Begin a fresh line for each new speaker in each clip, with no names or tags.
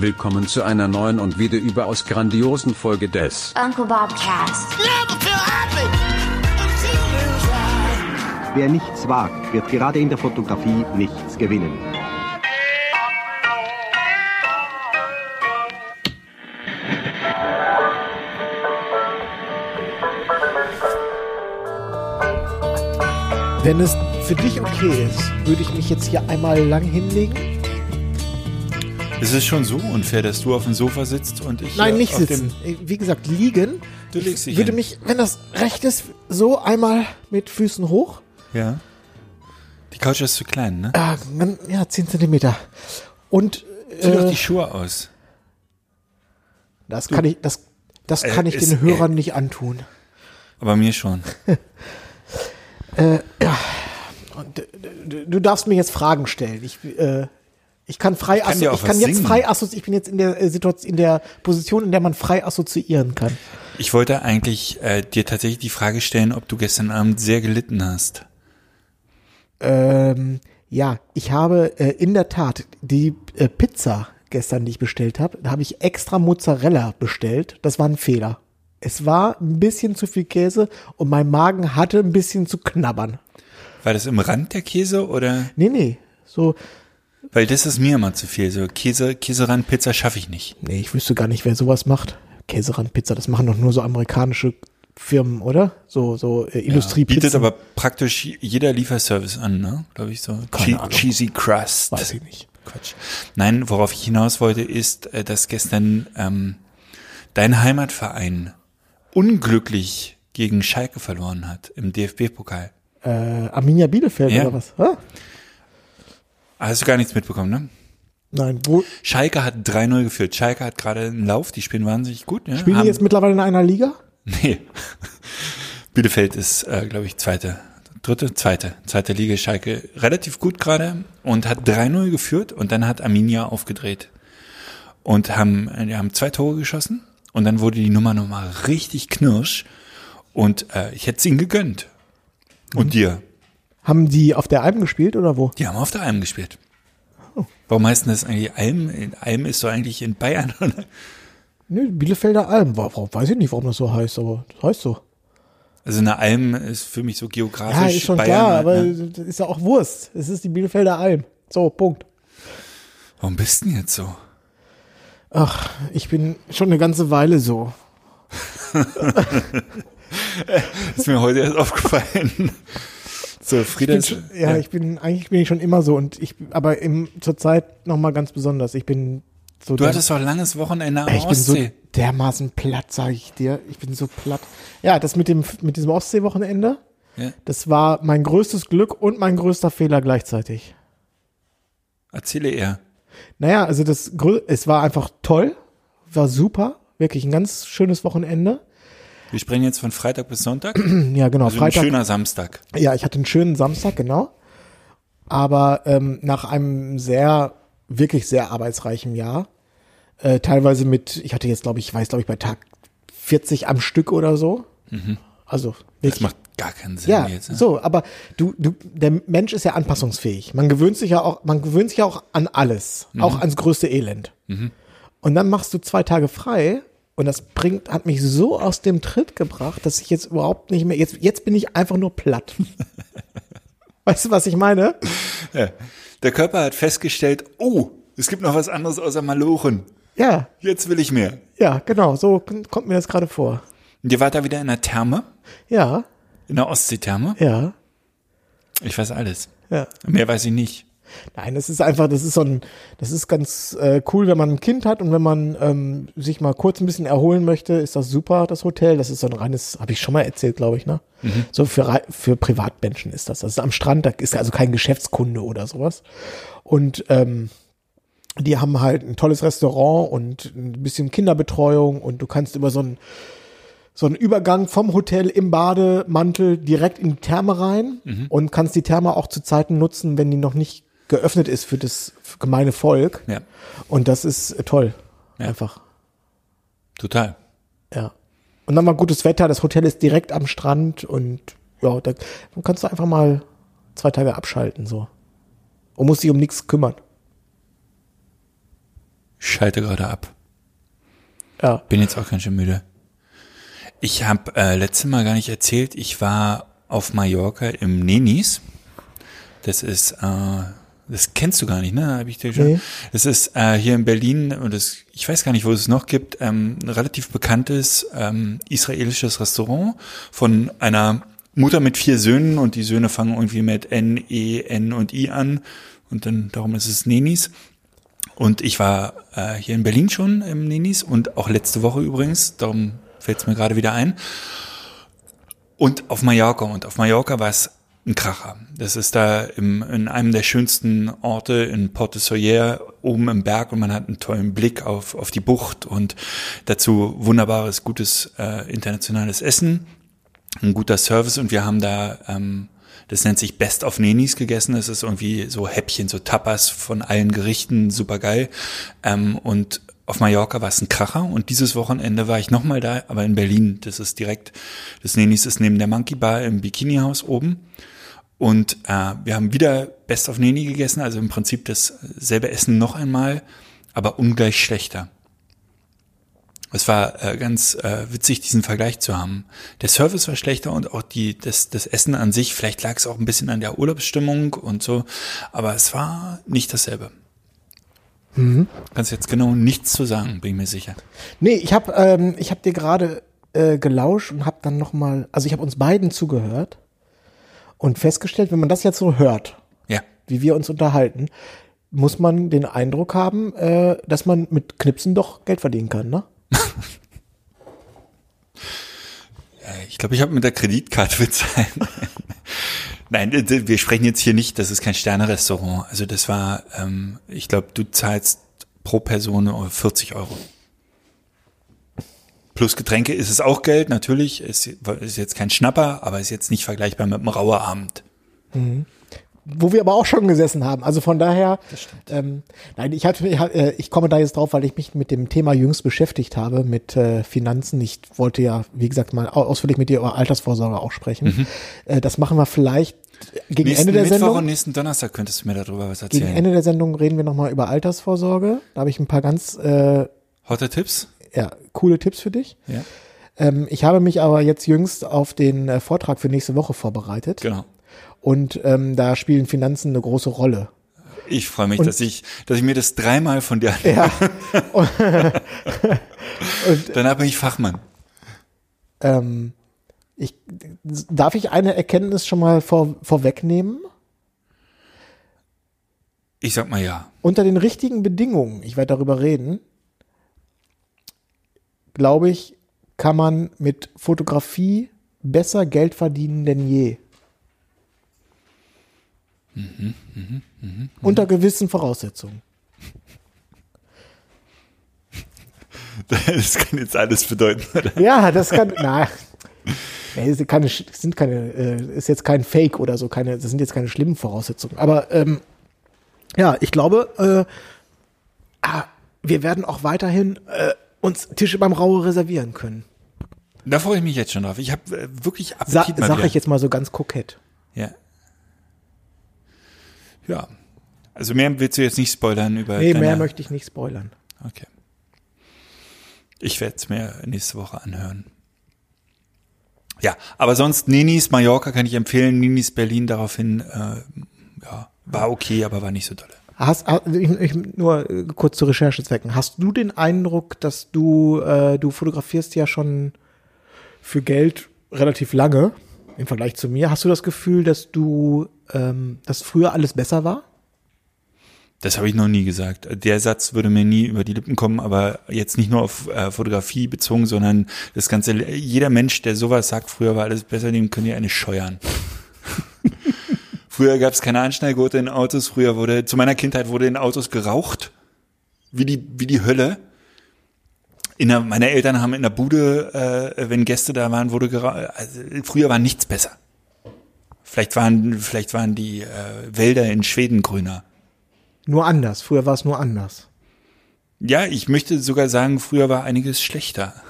Willkommen zu einer neuen und wieder überaus grandiosen Folge des
Uncle Bob Cast.
Wer nichts wagt, wird gerade in der Fotografie nichts gewinnen.
Wenn es für dich okay ist, würde ich mich jetzt hier einmal lang hinlegen.
Es ist schon so unfair, dass du auf dem Sofa sitzt und ich
Nein,
äh,
nicht sitzen. Wie gesagt, liegen.
Du legst dich
ich würde
hin.
mich, wenn das recht ist, so einmal mit Füßen hoch.
Ja. Die Couch ist zu klein, ne?
Ah, man- ja, 10 Zentimeter. Und
Zieh doch
äh,
die Schuhe aus.
das kann ich, das, das
Äh,
kann ich den Hörern nicht antun.
Aber mir schon.
Und, äh, du, du darfst mir jetzt Fragen stellen. Ich, äh, ich kann frei,
kann dir auch
ich kann jetzt
singen.
frei assoziieren. Ich bin jetzt in der äh, Situation, in der Position, in der man frei assoziieren kann.
Ich wollte eigentlich äh, dir tatsächlich die Frage stellen, ob du gestern Abend sehr gelitten hast.
Ähm, ja, ich habe äh, in der Tat die äh, Pizza gestern, die ich bestellt habe, da habe ich extra Mozzarella bestellt. Das war ein Fehler. Es war ein bisschen zu viel Käse und mein Magen hatte ein bisschen zu knabbern.
War das im Rand der Käse oder?
Nee, nee, so,
Weil das ist mir immer zu viel. So Käse, Käserandpizza schaffe ich nicht.
nee, ich wüsste gar nicht, wer sowas macht. Käserandpizza, das machen doch nur so amerikanische Firmen, oder? So, so äh, Industriepizzen.
Bietet aber praktisch jeder Lieferservice an, ne? Glaube ich so.
Keine
Che. Cheesy Crust.
Weiß ich nicht.
Quatsch. Nein, worauf ich hinaus wollte, ist, äh, dass gestern ähm, dein Heimatverein unglücklich gegen Schalke verloren hat im DFB-Pokal.
Äh, Arminia Bielefeld
Ja.
oder was? Hä?
Hast du gar nichts mitbekommen, ne?
Nein, wo
Schalke hat 3-0 geführt. Schalke hat gerade einen Lauf, die spielen wahnsinnig gut. Ja?
spielen die jetzt mittlerweile in einer Liga?
Nee. Bielefeld ist, äh, glaube ich, zweite, dritte, zweite, zweite Liga. Schalke relativ gut gerade und hat 3-0 geführt und dann hat Arminia aufgedreht und haben, die haben zwei Tore geschossen und dann wurde die Nummer nochmal richtig knirsch und äh, ich hätte es ihnen gegönnt. Und dir?
Haben die auf der Alm gespielt oder wo?
Die haben auf der Alm gespielt. Warum heißt denn das eigentlich Alm? Alm ist doch eigentlich in Bayern, oder?
Nö, Bielefelder Alm. Wa- Warum, weiß ich nicht, warum das so heißt, aber das heißt so.
Also eine Alm ist für mich so geografisch
Ja, ist schon
Bayern.
klar,
halt,
aber
ne?
das ist ja auch Wurst. Es ist die Bielefelder Alm. So, Punkt.
Warum bist du denn jetzt so?
Ach, ich bin schon eine ganze Weile so.
Ist mir heute erst aufgefallen. So, Frieda ist,
schon, ja, ich bin, eigentlich bin ich schon immer so und ich, aber im, zur Zeit nochmal ganz besonders. Ich bin so,
du hattest doch ein langes Wochenende am
ich bin so
Ostsee.
dermaßen platt, sage ich dir. Ich bin so platt. Ja, das mit dem, mit diesem Ostsee-Wochenende,
Ja.
das war mein größtes Glück und mein größter Fehler gleichzeitig.
Erzähle eher.
Naja, also das, es war einfach toll, war super, wirklich ein ganz schönes Wochenende.
Wir sprechen jetzt von Freitag bis Sonntag.
Ja, genau,
Also
Freitag.
ein schöner Samstag.
Ja, ich hatte einen schönen Samstag, genau. Aber ähm, nach einem sehr, wirklich sehr arbeitsreichen Jahr, äh, teilweise mit, ich hatte jetzt, glaube ich, ich weiß, glaube ich, bei Tag 40 am Stück oder so. Also
Mhm. Das
wirklich.
macht gar keinen Sinn
Ja,
jetzt. Ne?
so, aber du, du, der Mensch ist ja anpassungsfähig. Man gewöhnt sich ja auch, man gewöhnt sich ja auch an alles,
Mhm.
auch ans größte Elend. Und dann machst du zwei Tage frei und das bringt, hat mich so aus dem Tritt gebracht, dass ich jetzt überhaupt nicht mehr, jetzt, jetzt bin ich einfach nur platt. weißt du, was ich meine?
Ja. Der Körper hat festgestellt, oh, es gibt noch was anderes außer Malochen.
Ja,
Jetzt will ich mehr.
ja, genau, so kommt mir das gerade vor.
Und ihr wart da wieder in der Therme,
Ja,
in der Ostseetherme.
ja,
Ich weiß alles.
ja.
Mehr weiß ich nicht.
Nein, das ist einfach, das ist so ein, das ist ganz äh, cool, wenn man ein Kind hat und wenn man ähm, sich mal kurz ein bisschen erholen möchte, ist das super, das Hotel. Das ist so ein reines, habe ich schon mal erzählt, glaube ich, ne? So für, für Privatmenschen ist das. Das ist am Strand, da ist also kein Geschäftskunde oder sowas. Und ähm, die haben halt ein tolles Restaurant und ein bisschen Kinderbetreuung und du kannst über so einen so einen Übergang vom Hotel im Bademantel direkt in die Therme rein und kannst die Therme auch zu Zeiten nutzen, wenn die noch nicht geöffnet ist für das gemeine Volk.
Ja,
Und das ist toll.
Ja.
Einfach.
total.
Ja. Und dann mal gutes Wetter, das Hotel ist direkt am Strand und ja, da dann kannst du einfach mal zwei Tage abschalten so. Und musst dich um nichts kümmern.
schalte gerade ab.
Ja.
Bin jetzt auch ganz schön müde. Ich habe äh, letztes Mal gar nicht erzählt, ich war auf Mallorca im Nenis. Das ist, äh, das kennst du gar nicht, ne? Hab ich dir schon.
Nee.
Das ist äh, hier in Berlin und das, ich weiß gar nicht, wo es noch gibt, ähm, ein relativ bekanntes ähm, israelisches Restaurant von einer Mutter mit vier Söhnen und die Söhne fangen irgendwie mit N, E, N und I an und dann darum ist es Nenis. Und ich war äh, hier in Berlin schon im Nenis und auch letzte Woche übrigens, darum fällt es mir gerade wieder ein. Und auf Mallorca. Und auf Mallorca war es ein Kracher. Das ist da im, in einem der schönsten Orte in Porte Soyer, oben im Berg und man hat einen tollen Blick auf, auf die Bucht und dazu wunderbares, gutes äh, internationales Essen, ein guter Service und wir haben da, ähm, das nennt sich Best of Nenis gegessen. Das ist irgendwie so Häppchen, so Tapas von allen Gerichten, super geil. Ähm, und auf Mallorca war es ein Kracher und dieses Wochenende war ich nochmal da, aber in Berlin. Das ist direkt, das Nenis ist neben der Monkey Bar im Bikini Haus oben. Und äh, wir haben wieder Best of Neni gegessen, also im Prinzip dasselbe Essen noch einmal, aber ungleich schlechter. Es war äh, ganz äh, witzig, diesen Vergleich zu haben. Der Service war schlechter und auch die, das, das Essen an sich, vielleicht lag es auch ein bisschen an der Urlaubsstimmung und so, aber es war nicht dasselbe. Kannst jetzt genau nichts zu sagen, bin ich mir sicher.
Nee, ich habe ähm, ich hab dir gerade äh, gelauscht und habe dann noch mal, also ich habe uns beiden zugehört und festgestellt, wenn man das jetzt so hört,
Ja.
wie wir uns unterhalten, muss man den Eindruck haben, äh, dass man mit Knipsen doch Geld verdienen kann, ne?
Ich glaube, ich habe mit der Kreditkarte bezahlt. Nein, wir sprechen jetzt hier nicht, das ist kein Sterne-Restaurant. Also das war, ähm, ich glaube, du zahlst pro Person 40 Euro. Plus Getränke ist es auch Geld, natürlich. Ist, ist jetzt kein Schnapper, aber ist jetzt nicht vergleichbar mit einem Rauerabend.
Wo wir aber auch schon gesessen haben. Also von daher, ähm, nein, ich hatte, ich, äh, ich komme da jetzt drauf, weil ich mich mit dem Thema jüngst beschäftigt habe, mit äh, Finanzen. Ich wollte ja, wie gesagt, mal au- ausführlich mit dir über Altersvorsorge auch sprechen. Äh, das machen wir vielleicht gegen
Nächsten
Ende der
Mittwoch
Sendung.
und nächsten Donnerstag könntest du mir darüber was
Gegen
erzählen.
Ende der Sendung reden wir nochmal über Altersvorsorge. Da habe ich ein paar ganz äh,
Hotte Tipps?
Ja, coole Tipps für dich.
Ja,
Ähm, ich habe mich aber jetzt jüngst auf den äh, Vortrag für nächste Woche vorbereitet.
genau.
Und ähm, da spielen Finanzen eine große Rolle.
Ich freue mich, dass ich, dass ich mir das dreimal von dir anhöre.
Ja.
Danach bin ich Fachmann.
ähm, ich, darf ich eine Erkenntnis schon mal vor, vorwegnehmen?
Ich sag mal ja.
Unter den richtigen Bedingungen, ich werde darüber reden, glaube ich, kann man mit Fotografie besser Geld verdienen denn je. Unter gewissen Voraussetzungen.
Das kann jetzt alles bedeuten, oder?
Ja, das kann, na, keine, sind keine, äh, ist jetzt kein Fake oder so, keine, das sind jetzt keine schlimmen Voraussetzungen. Aber ähm, ja, ich glaube, äh, ah, wir werden auch weiterhin äh, uns Tische beim Raue reservieren können.
Da freue ich mich jetzt schon drauf. Ich habe äh, wirklich
Sa
Appetit mal
sag ich jetzt mal so ganz kokett.
Ja. Ja. Also mehr willst du jetzt nicht spoilern über
Nee, mehr möchte ich nicht spoilern.
Okay. Ich werde es mir nächste Woche anhören. Ja, aber sonst Ninis Mallorca kann ich empfehlen, Ninis Berlin daraufhin, äh, ja, war okay, aber war nicht so dolle.
Hast, ha- ich, ich, nur äh, kurz zu Recherchezwecken. Hast du den Eindruck, dass du, äh, du fotografierst ja schon für Geld relativ lange im Vergleich zu mir? Hast du das Gefühl, dass du, ähm, dass früher alles besser war?
Das habe ich noch nie gesagt. Der Satz würde mir nie über die Lippen kommen, aber jetzt nicht nur auf äh, Fotografie bezogen, sondern das ganze, jeder Mensch, der sowas sagt, früher war alles besser, dem könnt ihr eine scheuern. Früher gab es keine Anschnallgurte in Autos, früher wurde, zu meiner Kindheit wurde in Autos geraucht, wie die, wie die Hölle. In der, meine Eltern haben in der Bude, äh, wenn Gäste da waren, wurde geraucht. Also, früher war nichts besser. Vielleicht waren, vielleicht waren die äh, Wälder in Schweden grüner.
Nur anders. Früher war es nur anders.
Ja, ich möchte sogar sagen, früher war einiges schlechter.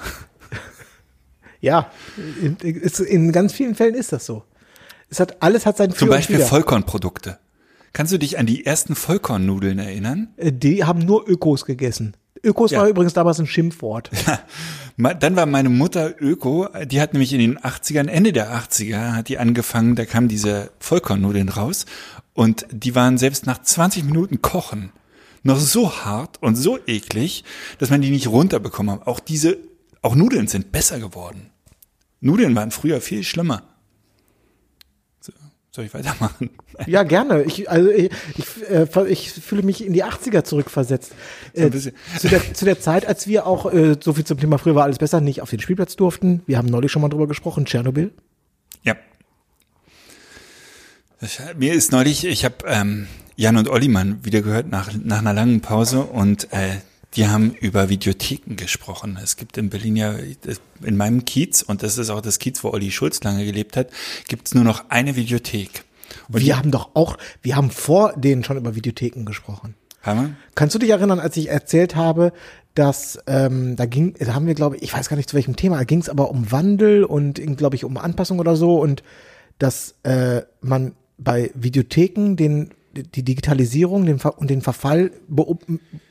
Ja, in, in, in ganz vielen Fällen ist das so. Es hat alles hat sein Für
Zum Beispiel. Vollkornprodukte. Kannst du dich an die ersten Vollkornnudeln erinnern?
Äh, Die haben nur Ökos gegessen. Ökos
Ja.
war übrigens damals ein Schimpfwort.
Ma- Dann war meine Mutter Öko, die hat nämlich in den 80ern, Ende der 80er, hat die angefangen, da kamen diese Vollkornnudeln raus und die waren selbst nach 20 Minuten Kochen noch so hart und so eklig, dass man die nicht runterbekommen hat. Auch diese, auch Nudeln sind besser geworden. Nudeln waren früher viel schlimmer. So, soll ich weitermachen?
Ja, gerne. Ich, also ich, ich, äh, ich fühle mich in die 80er zurückversetzt. Äh,
bisschen.
zu, der, zu der Zeit, als wir auch, äh, so viel zum Thema früher war alles besser, nicht auf den Spielplatz durften. Wir haben neulich schon mal drüber gesprochen, Tschernobyl.
Ja. Das, mir ist neulich, ich habe ähm, Jan und Ollimann wieder gehört nach, nach einer langen Pause und äh, die haben über Videotheken gesprochen. Es gibt in Berlin ja, in meinem Kiez, und das ist auch das Kiez, wo Olli Schulz lange gelebt hat, gibt es nur noch eine Videothek. Und
wir haben doch auch, wir haben vor denen schon über Videotheken gesprochen.
haben wir?
Kannst du dich erinnern, als ich erzählt habe, dass ähm, da ging, da haben wir, glaube ich, ich weiß gar nicht zu welchem Thema, da ging es aber um Wandel und glaube ich um Anpassung oder so und dass äh, man bei Videotheken den die Digitalisierung den, und den Verfall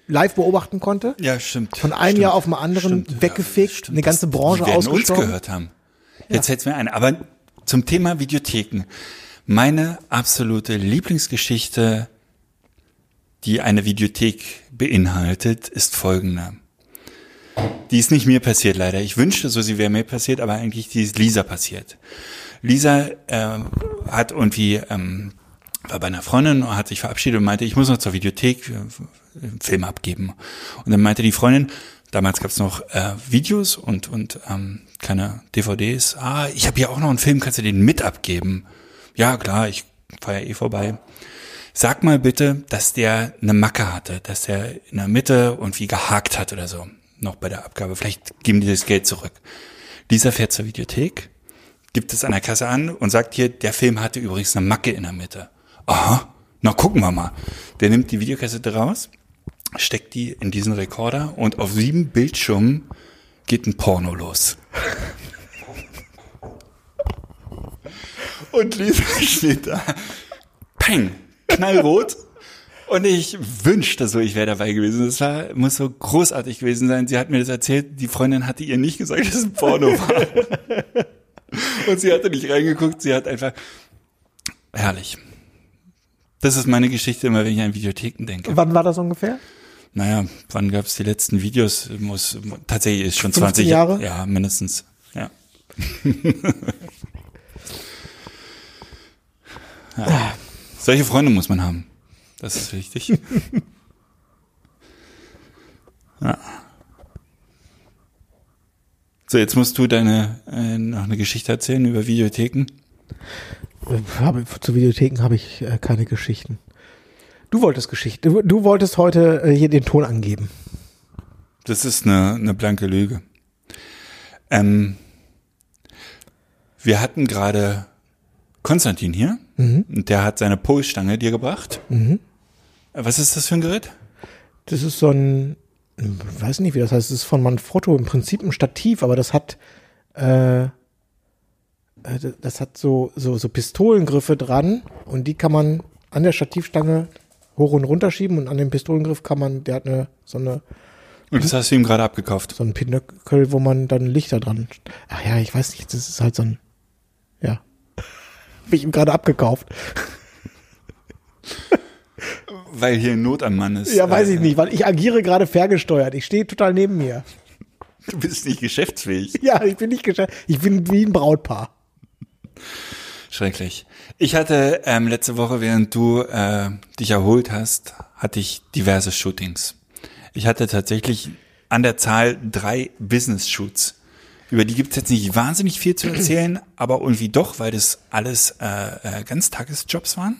live beobachten konnte.
Ja, stimmt.
Von einem
Stimmt.
Jahr auf den anderen weggefegt, eine ganze Branche
die werden uns
ausgestorben.
gehört haben. Jetzt fällt's mir ein. Aber zum Thema Videotheken. Meine absolute Lieblingsgeschichte, die eine Videothek beinhaltet, ist folgende. Die ist nicht mir passiert leider. Ich wünschte so, sie wäre mir passiert, aber eigentlich die ist Lisa passiert. Lisa ähm, hat irgendwie ähm, war bei einer Freundin und hat sich verabschiedet und meinte, ich muss noch zur Videothek äh, einen Film abgeben. Und dann meinte die Freundin, damals gab's noch äh, Videos und und ähm, keine DVDs. Ah, ich habe hier auch noch einen Film, kannst du den mit abgeben? Ja, klar, ich fahr ja eh vorbei. Sag mal bitte, dass der eine Macke hatte, dass der in der Mitte irgendwie gehakt hat oder so. Noch bei der Abgabe. Vielleicht geben die das Geld zurück. Lisa fährt zur Videothek, gibt es an der Kasse an und sagt hier, der Film hatte übrigens eine Macke in der Mitte. Aha, na gucken wir mal. Der nimmt die Videokassette raus, steckt die in diesen Rekorder und auf sieben Bildschirmen geht ein Porno los. Und Lisa steht da, peng, knallrot. Und ich wünschte so, ich wäre dabei gewesen. Das war, muss so großartig gewesen sein. Sie hat mir das erzählt, die Freundin hatte ihr nicht gesagt, dass es ein Porno war. Und sie hatte nicht reingeguckt, sie hat einfach, herrlich. Das ist meine Geschichte immer, wenn ich an Videotheken denke.
Wann war das ungefähr?
Naja, wann gab es die letzten Videos? Muss tatsächlich ist schon
15
20
Jahre?
Ja, mindestens. Ja. ja. Solche Freunde muss man haben. Das ist wichtig. ja. So, jetzt musst du deine äh, noch eine Geschichte erzählen über Videotheken.
Habe, zu Videotheken habe ich äh, keine Geschichten. Du wolltest Geschichten. Du, du wolltest heute äh, hier den Ton angeben.
Das ist eine, eine blanke Lüge. Ähm, wir hatten gerade Konstantin hier und der hat seine Polstange dir gebracht. Äh, Was ist das für ein Gerät?
Das ist so ein, ich weiß nicht, wie das heißt. Das ist von Manfrotto im Prinzip ein Stativ, aber das hat, äh, das hat so, so, so Pistolengriffe dran und die kann man an der Stativstange hoch und runter schieben und an dem Pistolengriff kann man, der hat eine, so eine,
Und das hast du ihm gerade abgekauft.
so ein Pinöckel, wo man dann Lichter dran, ach ja, ich weiß nicht, das ist halt so ein, ja. Hab ich ihm gerade abgekauft.
Weil hier Not am Mann ist.
Ja, weiß
Äh,
ich nicht, weil ich agiere gerade ferngesteuert. Ich stehe total neben mir.
Du bist nicht geschäftsfähig.
Ja, ich bin nicht gescheit. Ich bin wie ein Brautpaar.
Schrecklich. Ich hatte ähm, letzte Woche, während du äh, dich erholt hast, hatte ich diverse Shootings. Ich hatte tatsächlich an der Zahl drei Business-Shoots. Über die gibt es jetzt nicht wahnsinnig viel zu erzählen, aber irgendwie doch, weil das alles äh, äh, Ganztagesjobs waren.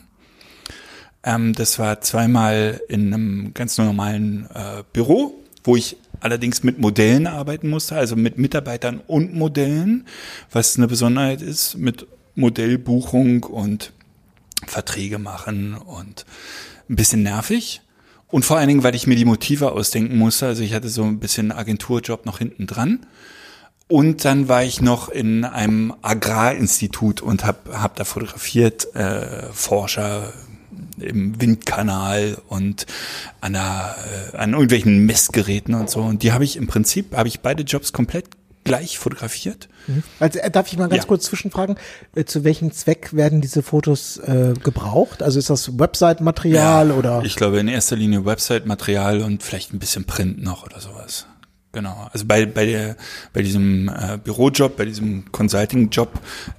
Ähm, das war zweimal in einem ganz normalen äh, Büro, wo ich allerdings mit Modellen arbeiten musste, also mit Mitarbeitern und Modellen, was eine Besonderheit ist, mit Modellbuchung und Verträge machen und ein bisschen nervig. Und vor allen Dingen, weil ich mir die Motive ausdenken musste. Also ich hatte so ein bisschen Agenturjob noch hinten dran. Und dann war ich noch in einem Agrarinstitut und habe hab da fotografiert, äh, Forscher, im Windkanal und an, der, äh, an irgendwelchen Messgeräten und so. Und die habe ich im Prinzip, habe ich beide Jobs komplett gleich fotografiert.
Also äh, darf ich mal ganz
Ja.
kurz zwischenfragen, äh, zu welchem Zweck werden diese Fotos äh, gebraucht? Also ist das Website-Material oder?
Ich glaube in erster Linie Website-Material und vielleicht ein bisschen Print noch oder sowas. Genau. Also bei, bei, der, bei diesem äh, Bürojob, bei diesem Consulting-Job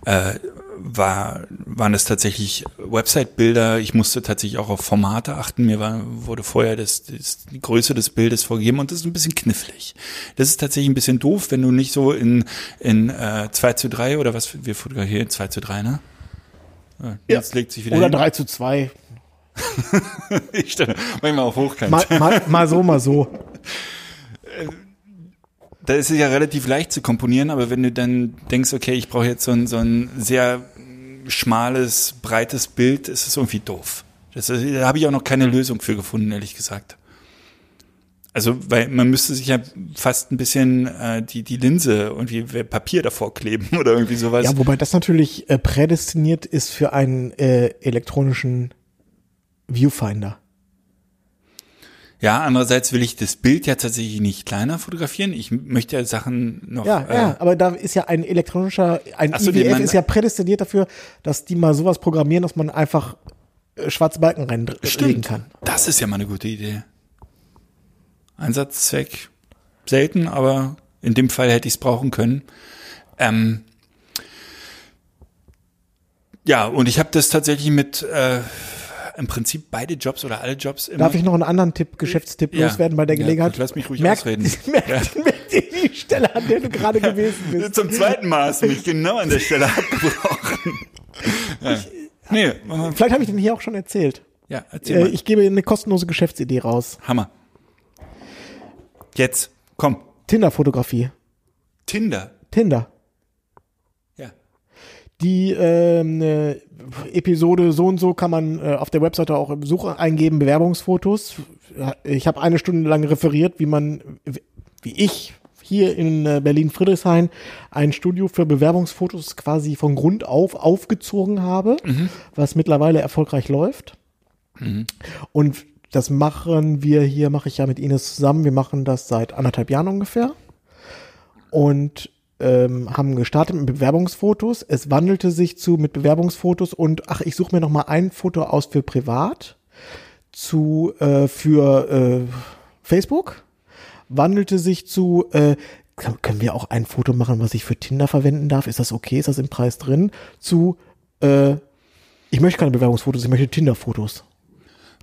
äh, war, waren das tatsächlich Website-Bilder. Ich musste tatsächlich auch auf Formate achten. Mir war, wurde vorher das, das, die Größe des Bildes vorgegeben und das ist ein bisschen knifflig. Das ist tatsächlich ein bisschen doof, wenn du nicht so in, in äh, 2 zu 3 oder was, wir fotografieren 2 zu 3, ne? Ja, Jetzt legt sich wieder
oder
hin.
3 zu 2.
Ich stelle manchmal auch hochkant.
Mal, mal, mal so, mal so.
Da ist es ja relativ leicht zu komponieren, aber wenn du dann denkst, okay, ich brauche jetzt so ein, so ein sehr schmales, breites Bild, ist es irgendwie doof. Das, da habe ich auch noch keine Lösung für gefunden, ehrlich gesagt. Also, weil man müsste sich ja fast ein bisschen äh, die, die Linse irgendwie Papier davor kleben oder irgendwie sowas.
Ja, wobei das natürlich äh, prädestiniert ist für einen äh, elektronischen Viewfinder.
Ja, andererseits will ich das Bild ja tatsächlich nicht kleiner fotografieren. Ich möchte ja Sachen noch.
Ja,
äh,
ja, aber da ist ja ein elektronischer, ein
so,
IWF
man-
ist ja prädestiniert dafür, dass die mal sowas programmieren, dass man einfach äh, schwarze Balken reinlegen kann.
Das ist ja mal eine gute Idee. Einsatzzweck selten, aber in dem Fall hätte ich es brauchen können. Ähm, ja, und ich habe das tatsächlich mit äh, im Prinzip beide Jobs oder alle Jobs immer.
Darf ich noch einen anderen Tipp, Geschäftstipp
Ja.
loswerden bei der
Ja,
Gelegenheit?
lass mich ruhig
merk,
ausreden.
Merk,
Ja.
dir die Stelle, an der du gerade gewesen bist.
Zum zweiten Mal hast du mich genau an der Stelle abgebrochen. Ja. Nee, äh,
Vielleicht habe ich den hier auch schon erzählt.
ja, erzähl
Äh,
mal.
ich gebe eine kostenlose Geschäftsidee raus.
Hammer. Jetzt, komm.
Tinder-Fotografie.
Tinder.
Tinder. Die ähm, äh, Episode so und so kann man äh, auf der Webseite auch im Suche eingeben, Bewerbungsfotos. Ich habe eine Stunde lang referiert, wie man, wie ich hier in äh, Berlin-Friedrichshain ein Studio für Bewerbungsfotos quasi von Grund auf aufgezogen habe, was mittlerweile erfolgreich läuft. Und das machen wir hier, mache ich ja mit Ines zusammen. Wir machen das seit anderthalb Jahren ungefähr und ähm, haben gestartet mit Bewerbungsfotos. Es wandelte sich zu mit Bewerbungsfotos und ach, ich suche mir noch mal ein Foto aus für privat zu äh, für äh, Facebook. Wandelte sich zu äh, können wir auch ein Foto machen, was ich für Tinder verwenden darf? Ist das okay? Ist das im Preis drin? Zu äh, ich möchte keine Bewerbungsfotos, ich möchte Tinder-Fotos.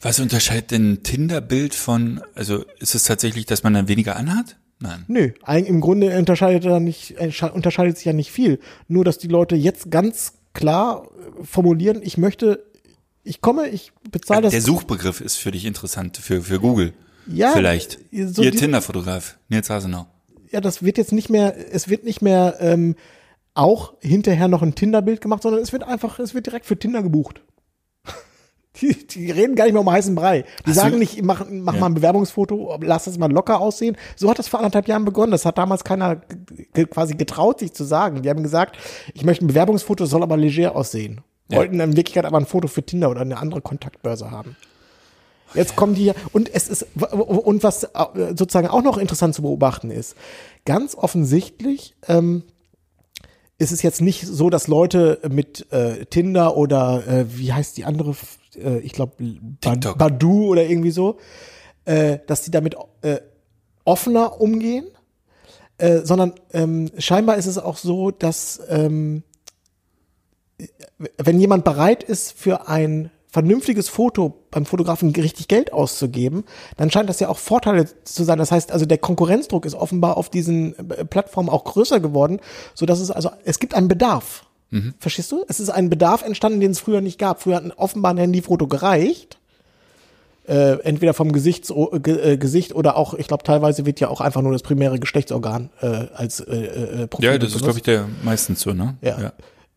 Was unterscheidet denn Tinder-Bild von, also ist es tatsächlich, dass man dann weniger anhat? Nein.
Nö, im Grunde unterscheidet er nicht, entsche- unterscheidet sich ja nicht viel. Nur, dass die Leute jetzt ganz klar äh, formulieren, ich möchte, ich komme, ich bezahle das.
Der Suchbegriff ist für dich interessant, für, für Google.
Ja,
Vielleicht.
so
Ihr Tinder-Fotograf, Nils Hasenau.
ja, das wird jetzt nicht mehr, es wird nicht mehr ähm, auch hinterher noch ein Tinder-Bild gemacht, sondern es wird einfach, es wird direkt für Tinder gebucht. Die, die reden gar nicht mehr um heißen Brei. Die
Hast du-
sagen nicht, mach, mach
Ja.
mal ein Bewerbungsfoto, lass das mal locker aussehen. So hat das vor anderthalb Jahren begonnen. Das hat damals keiner quasi getraut, sich zu sagen. Die haben gesagt, ich möchte ein Bewerbungsfoto, soll aber leger aussehen.
Ja.
Wollten in Wirklichkeit aber ein Foto für Tinder oder eine andere Kontaktbörse haben. Jetzt kommen die und es ist und was äh, sozusagen auch noch interessant zu beobachten ist, ganz offensichtlich ähm, ist es jetzt nicht so, dass Leute mit äh, Tinder oder äh, wie heißt die andere, äh, ich glaube. Badu oder irgendwie so, äh, dass die damit äh, offener umgehen, äh, sondern ähm, scheinbar ist es auch so, dass ähm, wenn jemand bereit ist, für ein vernünftiges Foto beim Fotografen richtig Geld auszugeben, dann scheint das ja auch Vorteile zu sein. Das heißt, also der Konkurrenzdruck ist offenbar auf diesen äh, Plattformen auch größer geworden, so dass es also es gibt einen Bedarf. Verstehst du? Es ist ein Bedarf entstanden, den es früher nicht gab. Früher hat ein offenbar ein Handyfoto gereicht. Äh, entweder vom Gesichts äh, Ge- Gesicht oder auch, ich glaube, teilweise wird ja auch einfach nur das primäre Geschlechtsorgan äh, als äh, äh, Profil
Ja, das ist, glaube ich, der meistens so, ne?
Ja.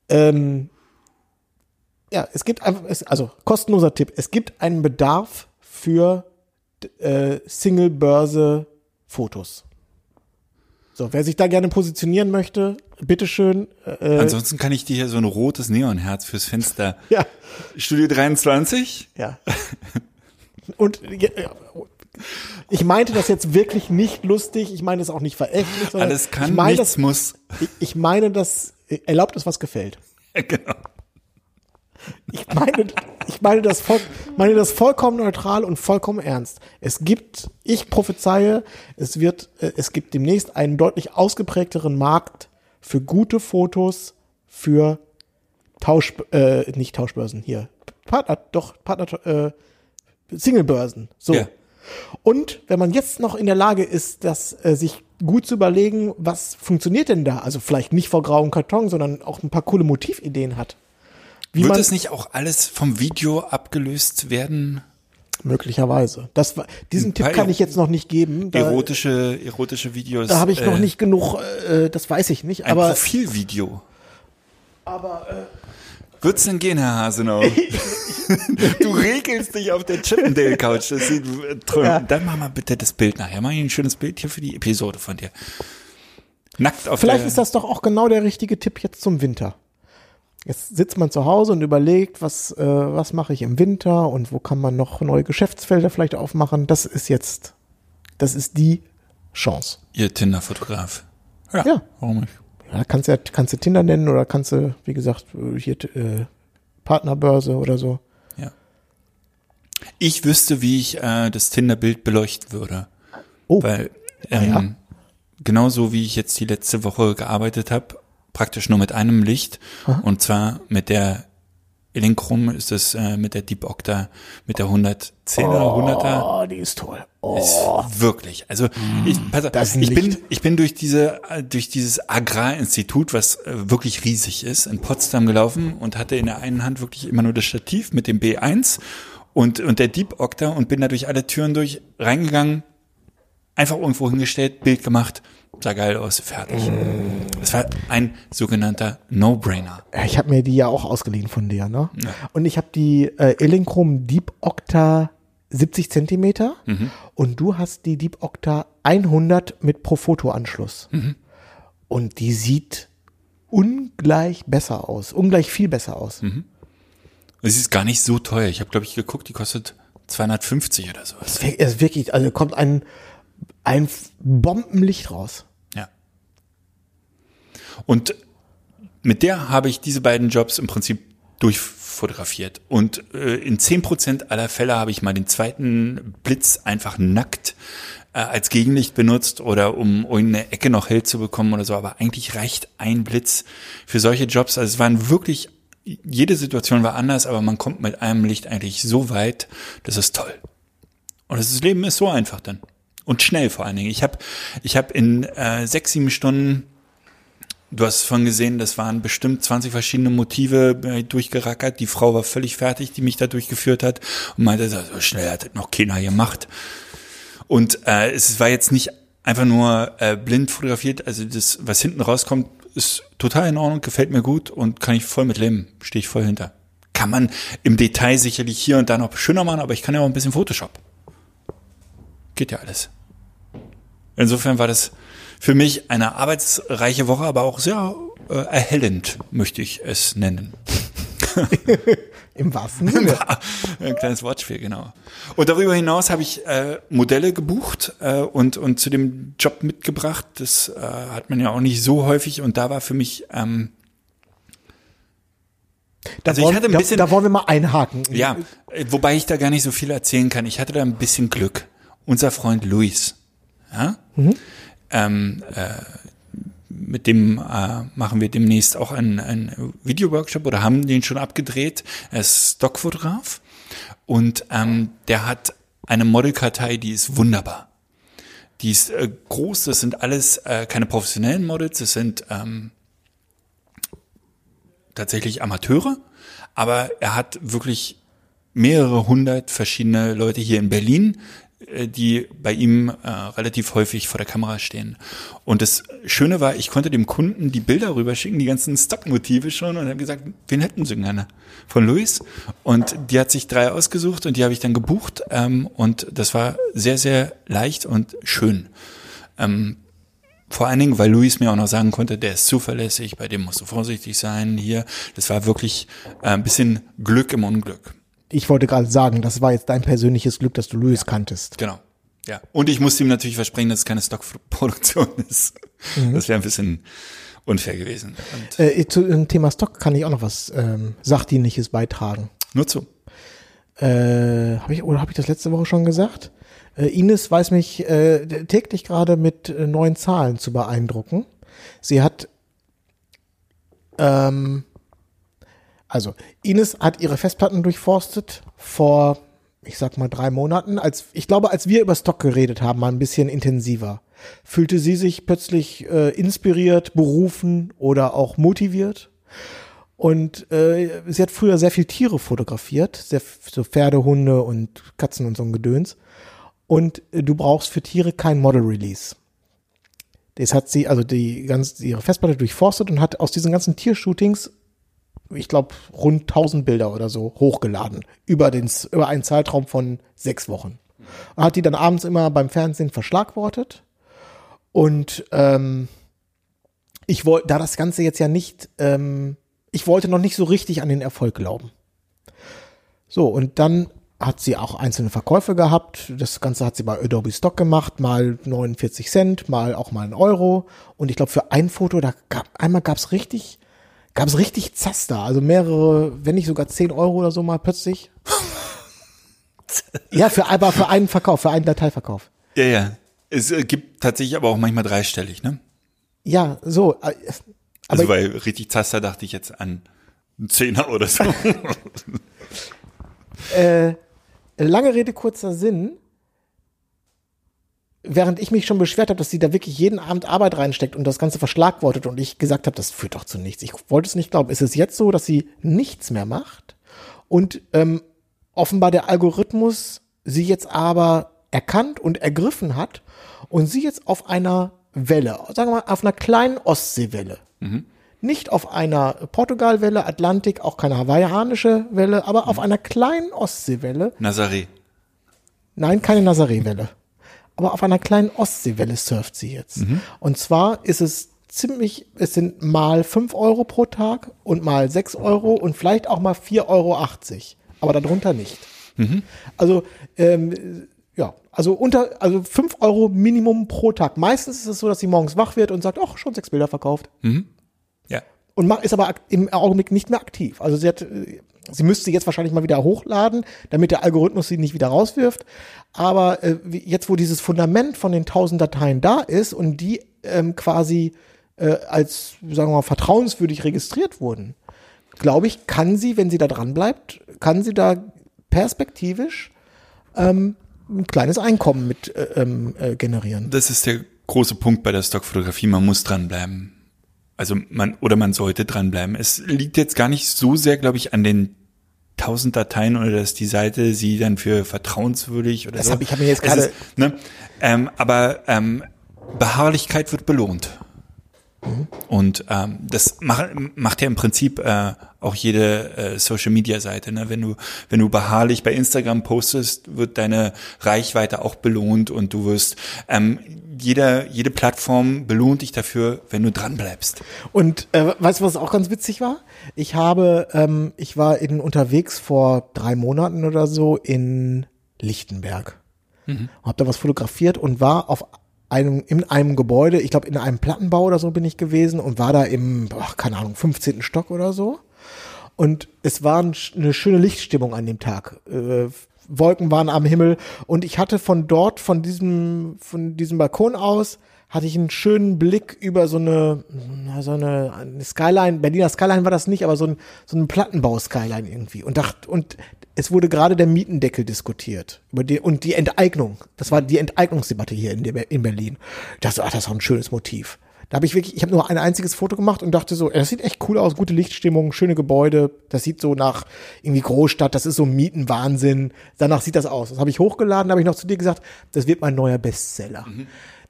Ähm, ja, es gibt einfach, es, also kostenloser Tipp, es gibt einen Bedarf für äh, Single-Börse-Fotos. So, wer sich da gerne positionieren möchte, bitteschön. Äh,
Ansonsten kann ich dir hier so ein rotes Neonherz fürs Fenster.
ja,
Studio 23?
ja. Und ja, ich meinte das jetzt wirklich nicht lustig. Ich meine es auch nicht verächtlich. sondern
Alles kann,
ich meine
nichts
das,
muss.
Ich, ich meine das erlaubt es, was gefällt.
genau.
Ich meine, ich meine das, voll, meine das vollkommen neutral und vollkommen ernst. Es gibt, ich prophezeie, es wird, äh, es gibt demnächst einen deutlich ausgeprägteren Markt für gute Fotos für Tausch, äh, nicht Tauschbörsen hier, Partner, doch Partner, äh, Singlebörsen. So.
Ja.
Und wenn man jetzt noch in der Lage ist, das äh, sich gut zu überlegen, was funktioniert denn da? Also vielleicht nicht vor grauem Karton, sondern auch ein paar coole Motivideen hat. Wie
Wird das nicht auch alles vom Video abgelöst werden?
Möglicherweise. Das diesen Tipp kann ich jetzt noch nicht geben. Da,
Erotische, erotische Videos.
da habe ich noch
äh,
nicht genug, äh, das weiß ich nicht.
Ein
Aber,
Profilvideo.
aber
Wird's denn gehen, Herr Hasenau? du regelst dich auf der Chippendale-Couch. Das sieht äh,
Ja.
Dann mach mal bitte das Bild nachher. Mach ich ein schönes Bild hier für die Episode von dir. Nackt auf
vielleicht ist das doch auch genau der richtige Tipp jetzt zum Winter. Jetzt sitzt man zu Hause und überlegt, was, äh, was mache ich im Winter und wo kann man noch neue Geschäftsfelder vielleicht aufmachen. Das ist jetzt, das ist die Chance.
Ihr Tinder-Fotograf.
Ja.
Warum nicht?
Ja, kannst ja, kannst du Tinder nennen oder kannst du, wie gesagt, hier äh, Partnerbörse oder so.
Ja. Ich wüsste, wie ich äh, das Tinder-Bild beleuchten würde.
Oh,
Weil ähm,
ja.
genauso wie ich jetzt die letzte Woche gearbeitet habe, praktisch nur mit einem Licht. Und zwar mit der Elinchrom ist es äh, mit der Deep Octa mit der 110er 100er
oh, die ist toll.
ist
Oh,
wirklich. Also ich pass auf,
ist
ich bin ich bin durch diese durch dieses Agrarinstitut was äh, wirklich riesig ist in Potsdam gelaufen und hatte in der einen Hand wirklich immer nur das Stativ mit dem B1 und und der Deep Octa und bin da durch alle Türen durch reingegangen einfach irgendwo hingestellt, Bild gemacht, sah geil aus, fertig. Es war ein sogenannter No-Brainer.
Ja, ich habe mir die ja auch ausgeliehen von dir, ne? Und ich habe die äh, Elinchrom Deep Octa 70 Zentimeter und du hast die Deep Octa 100 mit Profoto-Anschluss. Und die sieht ungleich besser aus, ungleich viel besser aus.
Es ist gar nicht so teuer. Ich habe, glaube ich, geguckt, die kostet 250 oder sowas.
Es es wirklich, also kommt ein, ein Bombenlicht raus.
Und mit der habe ich diese beiden Jobs im Prinzip durchfotografiert. Und äh, in 10% aller Fälle habe ich mal den zweiten Blitz einfach nackt äh, als Gegenlicht benutzt oder um irgendeine Ecke noch hell zu bekommen oder so. Aber eigentlich reicht ein Blitz für solche Jobs. Also es waren wirklich, jede Situation war anders, aber man kommt mit einem Licht eigentlich so weit, das ist toll. Und das Leben ist so einfach dann. Und schnell vor allen Dingen. Ich habe ich hab in äh, sechs, sieben Stunden, du hast vorhin gesehen, das waren bestimmt 20 verschiedene Motive äh, durchgerackert. Die Frau war völlig fertig, die mich da durchgeführt hat und meinte, so schnell hat das noch keiner gemacht. Und äh, es war jetzt nicht einfach nur äh, blind fotografiert, also das, was hinten rauskommt, ist total in Ordnung, gefällt mir gut und kann ich voll mit leben, stehe ich voll hinter. Kann man im Detail sicherlich hier und da noch schöner machen, aber ich kann ja auch ein bisschen Photoshop. Geht ja alles. Insofern war das für mich eine arbeitsreiche Woche, aber auch sehr äh, erhellend, möchte ich es nennen.
Im wahrsten Sinne.
Ein kleines Wortspiel, genau. Und darüber hinaus habe ich äh, Modelle gebucht äh, und, und zu dem Job mitgebracht. Das äh, hat man ja auch nicht so häufig und da war für mich, ähm,
Da,
Also ich
wollen,
hatte ein
da,
bisschen-
da wollen wir mal einhaken.
ja, äh, wobei ich da gar nicht so viel erzählen kann. Ich hatte da ein bisschen Glück. Unser Freund Luis, ja, ähm, äh, mit dem äh, machen wir demnächst auch einen, einen Video-Workshop oder haben den schon abgedreht. Er ist Stockfotograf und ähm, der hat eine Modelkartei, die ist wunderbar. Die ist äh, groß, das sind alles äh, keine professionellen Models, das sind ähm, tatsächlich Amateure, aber er hat wirklich mehrere hundert verschiedene Leute hier in Berlin, die bei ihm äh, relativ häufig vor der Kamera stehen. Und das Schöne war, ich konnte dem Kunden die Bilder rüberschicken, die ganzen Stockmotive schon und habe gesagt, wen hätten sie gerne? Von Luis. Und die hat sich drei ausgesucht und die habe ich dann gebucht. Ähm, und das war sehr, sehr leicht und schön. Ähm, Vor allen Dingen, weil Luis mir auch noch sagen konnte, der ist zuverlässig, bei dem musst du vorsichtig sein hier. Das war wirklich äh, ein bisschen Glück im Unglück.
Ich wollte gerade sagen, das war jetzt dein persönliches Glück, dass du Louis kanntest.
Genau. Ja. Und ich musste ihm natürlich versprechen, dass es keine Stockproduktion ist. Das wäre ein bisschen unfair gewesen. Und
Äh, zu dem Thema Stock kann ich auch noch was ähm, Sachdienliches beitragen.
nur zu.
Äh, habe ich oder habe ich das letzte Woche schon gesagt? Äh, Ines weiß mich äh, täglich gerade mit äh, neuen Zahlen zu beeindrucken. Sie hat ähm, also Ines hat ihre Festplatten durchforstet vor ich sag mal drei Monaten, als ich glaube, als wir über Stock geredet haben, mal ein bisschen intensiver. Fühlte sie sich plötzlich äh, inspiriert, berufen oder auch motiviert? Und äh, sie hat früher sehr viel Tiere fotografiert, sehr, so Pferde, Hunde und Katzen und so ein Gedöns. Und äh, du brauchst für Tiere kein Model Release. Das hat sie, also die ganz, ihre Festplatte durchforstet und hat aus diesen ganzen Tiershootings, ich glaube, rund 1000 Bilder oder so hochgeladen. Über, den, über einen Zeitraum von sechs Wochen. Und hat die dann abends immer beim Fernsehen verschlagwortet. Und ähm, ich wollte, da das Ganze jetzt ja nicht, ähm, ich wollte noch nicht so richtig an den Erfolg glauben. So, und dann hat sie auch einzelne Verkäufe gehabt. Das Ganze hat sie bei Adobe Stock gemacht, mal 49 Cent, mal auch mal einen Euro. Und ich glaube, für ein Foto, da gab, einmal gab's richtig, gab's richtig Zaster. Also mehrere, wenn nicht sogar 10 Euro oder so mal plötzlich. ja, für, aber für einen Verkauf, für einen Dateiverkauf.
Ja, ja. Es äh, gibt tatsächlich aber auch manchmal dreistellig, ne?
Ja, so. äh,
Also weil richtig Zaster dachte ich jetzt an einen Zehner oder so.
äh, lange Rede, kurzer Sinn. Während ich mich schon beschwert habe, dass sie da wirklich jeden Abend Arbeit reinsteckt und das Ganze verschlagwortet und ich gesagt habe, das führt doch zu nichts. Ich wollte es nicht glauben. Ist es jetzt so, dass sie nichts mehr macht und ähm, offenbar der Algorithmus sie jetzt aber erkannt und ergriffen hat und sie jetzt auf einer Welle, sagen wir mal, auf einer kleinen Ostseewelle, nicht auf einer Portugalwelle, Atlantik, auch keine hawaiianische Welle, aber auf einer kleinen Ostseewelle,
Nazaré.
Nein, keine Nazaré-Welle. Aber auf einer kleinen Ostseewelle surft sie jetzt. Und zwar ist es ziemlich, es sind mal 5 Euro pro Tag und mal 6 Euro und vielleicht auch mal 4,80 Euro. Aber darunter nicht. Also, ähm, ja, also unter, also 5 Euro Minimum pro Tag. Meistens ist es so, dass sie morgens wach wird und sagt, ach, schon sechs Bilder verkauft.
Ja.
Und ist aber im Augenblick nicht mehr aktiv. Also sie hat, äh, sie müsste jetzt wahrscheinlich mal wieder hochladen, damit der Algorithmus sie nicht wieder rauswirft. Aber äh, jetzt, wo dieses Fundament von den 1000 Dateien da ist und die ähm, quasi äh, als, sagen wir mal, vertrauenswürdig registriert wurden, glaube ich, kann sie, wenn sie da dran bleibt, kann sie da perspektivisch ähm, ein kleines Einkommen mit äh, ähm, äh, generieren.
Das ist der große Punkt bei der Stockfotografie. Man muss dranbleiben. Also man, oder man sollte dranbleiben. Es liegt jetzt gar nicht so sehr, glaube ich, an den tausend Dateien oder dass die Seite sie dann für vertrauenswürdig oder
Das
so.
hab ich- hab mir jetzt gerade-
Ne, ähm, aber ähm, Beharrlichkeit wird belohnt. Und ähm, das macht, macht ja im Prinzip äh, auch jede äh, Social Media Seite. Ne? Wenn du wenn du beharrlich bei Instagram postest, wird deine Reichweite auch belohnt und du wirst ähm, jeder jede Plattform belohnt dich dafür, wenn du dran bleibst.
Und äh, weißt du, was auch ganz witzig war? Ich habe, ähm, ich war in, unterwegs vor drei Monaten oder so in Lichtenberg. Hab da was fotografiert und war auf einem, in einem Gebäude, ich glaube in einem Plattenbau oder so bin ich gewesen und war da im, ach, keine Ahnung, 15. Stock oder so. Und es war ein, eine schöne Lichtstimmung an dem Tag. Äh, Wolken waren am Himmel und ich hatte von dort, von diesem, von diesem Balkon aus, hatte ich einen schönen Blick über so eine, so eine, Skyline, Berliner Skyline war das nicht, aber so ein, so ein Plattenbau-Skyline irgendwie. Und dachte, und es wurde gerade der Mietendeckel diskutiert. Über die, und die Enteignung. Das war die Enteignungsdebatte hier in, der, in Berlin. Dachte, ach, das ist auch ein schönes Motiv. Da habe ich wirklich, ich habe nur ein einziges Foto gemacht und dachte so, das sieht echt cool aus, gute Lichtstimmung, schöne Gebäude, das sieht so nach irgendwie Großstadt, das ist so Mietenwahnsinn. Danach sieht das aus. Das habe ich hochgeladen, habe ich noch zu dir gesagt, das wird mein neuer Bestseller.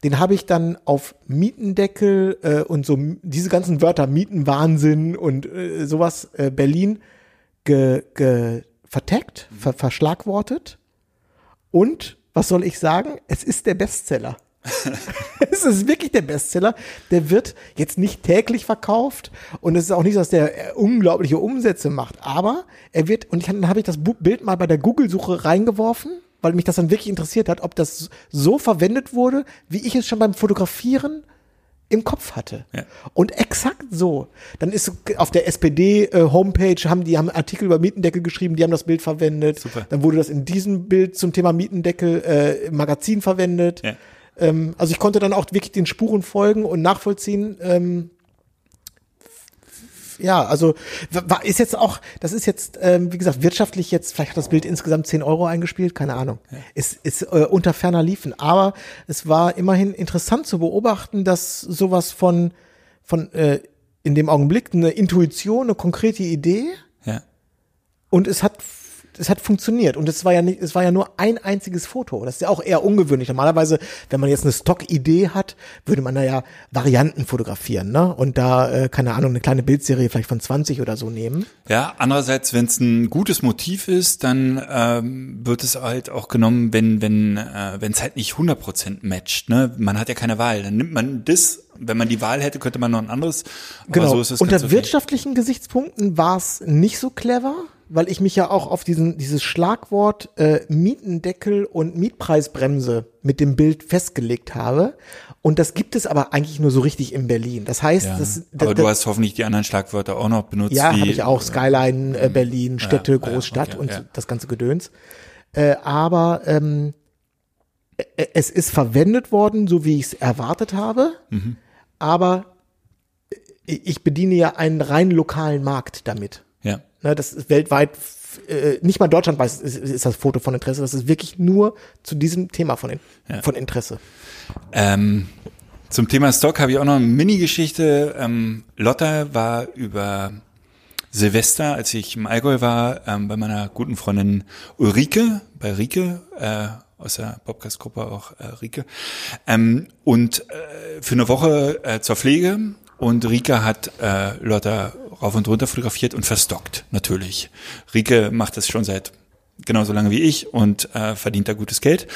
Den habe ich dann auf Mietendeckel äh, und so diese ganzen Wörter Mietenwahnsinn und äh, sowas äh, Berlin ge, ge, vertaggt, ver, verschlagwortet. Und was soll ich sagen? Es ist der Bestseller. es ist wirklich der Bestseller. Der wird jetzt nicht täglich verkauft und es ist auch nicht, dass der äh, unglaubliche Umsätze macht, aber er wird, und ich, dann habe ich das Bild mal bei der Google-Suche reingeworfen, weil mich das dann wirklich interessiert hat, ob das so verwendet wurde, wie ich es schon beim Fotografieren im Kopf hatte.
Ja.
Und exakt so. Dann ist auf der SPD-Homepage haben die haben Artikel über Mietendeckel geschrieben, die haben das Bild verwendet.
Super.
Dann wurde das in diesem Bild zum Thema Mietendeckel äh, im Magazin verwendet.
Ja.
Ähm, also ich konnte dann auch wirklich den Spuren folgen und nachvollziehen. Ähm, ja, also wa- wa- ist jetzt auch, das ist jetzt, ähm, wie gesagt, wirtschaftlich jetzt, vielleicht hat das Bild insgesamt 10 Euro eingespielt, keine Ahnung. Ist, ist äh, unter ferner Liefen. Aber es war immerhin interessant zu beobachten, dass sowas von, von äh, in dem Augenblick eine Intuition, eine konkrete Idee
Ja.
und es hat es hat funktioniert und es war ja nicht, es war ja nur ein einziges Foto. Das ist ja auch eher ungewöhnlich. Normalerweise, wenn man jetzt eine Stock-Idee hat, würde man da ja Varianten fotografieren, ne? Und da, äh, keine Ahnung, eine kleine Bildserie vielleicht von 20 oder so nehmen.
Ja, andererseits, wenn es ein gutes Motiv ist, dann ähm, wird es halt auch genommen, wenn wenn äh, wenn es halt nicht 100% matcht. Ne? Man hat ja keine Wahl. Dann nimmt man das. Wenn man die Wahl hätte, könnte man noch ein anderes. Aber
Genau.
so ist es
Unter
okay.
wirtschaftlichen Gesichtspunkten war es nicht so clever, weil ich mich ja auch auf diesen dieses Schlagwort äh, Mietendeckel und Mietpreisbremse mit dem Bild festgelegt habe. Und das gibt es aber eigentlich nur so richtig in Berlin. Das heißt,
Ja.
das,
Aber
das,
du hast hoffentlich die anderen Schlagwörter auch noch benutzt.
Ja, habe ich auch. Skyline, äh, Berlin, Städte,
ja,
Großstadt
okay,
und
ja.
das ganze Gedöns. Äh, aber ähm, äh, es ist verwendet worden, so wie ich es erwartet habe.
Mhm.
Aber äh, ich bediene ja einen rein lokalen Markt damit.
Ja.
Ne, das ist weltweit, äh, nicht mal deutschlandweit ist, ist das Foto von Interesse. Das ist wirklich nur zu diesem Thema von, in,
Ja.
von Interesse.
Ähm, zum Thema Stock habe ich auch noch eine Mini-Geschichte. Ähm, Lotta war über Silvester, als ich im Allgäu war, ähm, bei meiner guten Freundin Ulrike, bei Rike, äh, aus der Podcast-Gruppe auch äh, Rike, ähm, und äh, für eine Woche äh, zur Pflege. Und Rike hat äh, Lotta rauf und runter fotografiert und verstockt, natürlich. Rike macht das schon seit genauso lange wie ich und äh, verdient da gutes Geld.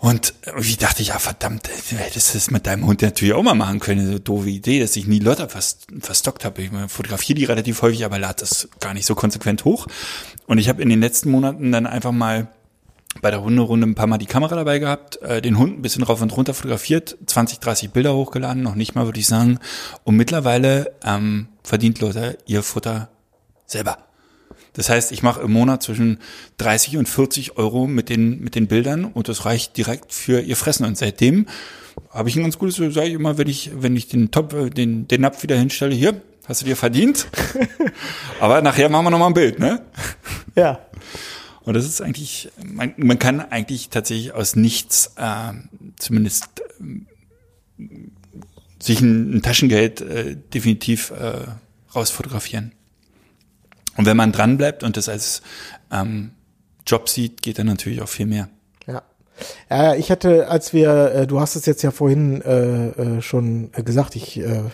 Und ich dachte, ja verdammt, du hättest das mit deinem Hund natürlich auch mal machen können. So doofe Idee, dass ich nie Lotta vers verstockt habe. Ich fotografiere die relativ häufig, aber lade das gar nicht so konsequent hoch. Und ich habe in den letzten Monaten dann einfach mal bei der Hunderunde ein paar Mal die Kamera dabei gehabt, äh, den Hund ein bisschen rauf und runter fotografiert, 20, 30 Bilder hochgeladen, noch nicht mal, würde ich sagen. Und mittlerweile ähm, verdient Lotta ihr Futter selber. Das heißt, ich mache im Monat zwischen 30 und 40 Euro mit den, mit den Bildern und das reicht direkt für ihr Fressen. Und seitdem habe ich ein ganz gutes, sage ich immer, wenn ich, wenn ich den Top, äh, den, den Napf wieder hinstelle, hier, hast du dir verdient. Aber nachher machen wir nochmal ein Bild, ne?
Ja.
Und das ist eigentlich, man, man kann eigentlich tatsächlich aus nichts, äh, zumindest ähm, sich ein, ein Taschengeld äh, definitiv äh, rausfotografieren. Und wenn man dran bleibt und das als ähm, Job sieht, geht dann natürlich auch viel mehr.
Ja. Ich hatte, als wir, äh, du hast es jetzt ja vorhin äh, äh, schon äh, gesagt, ich äh,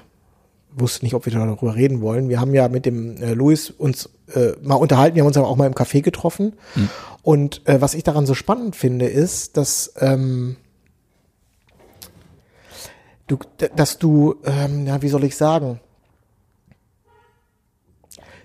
wusste nicht, ob wir darüber reden wollen. Wir haben ja mit dem äh, Luis uns äh, mal unterhalten, wir haben uns aber auch mal im Café getroffen. Und äh, was ich daran so spannend finde, ist, dass ähm, du, dass du, ähm, ja, wie soll ich sagen?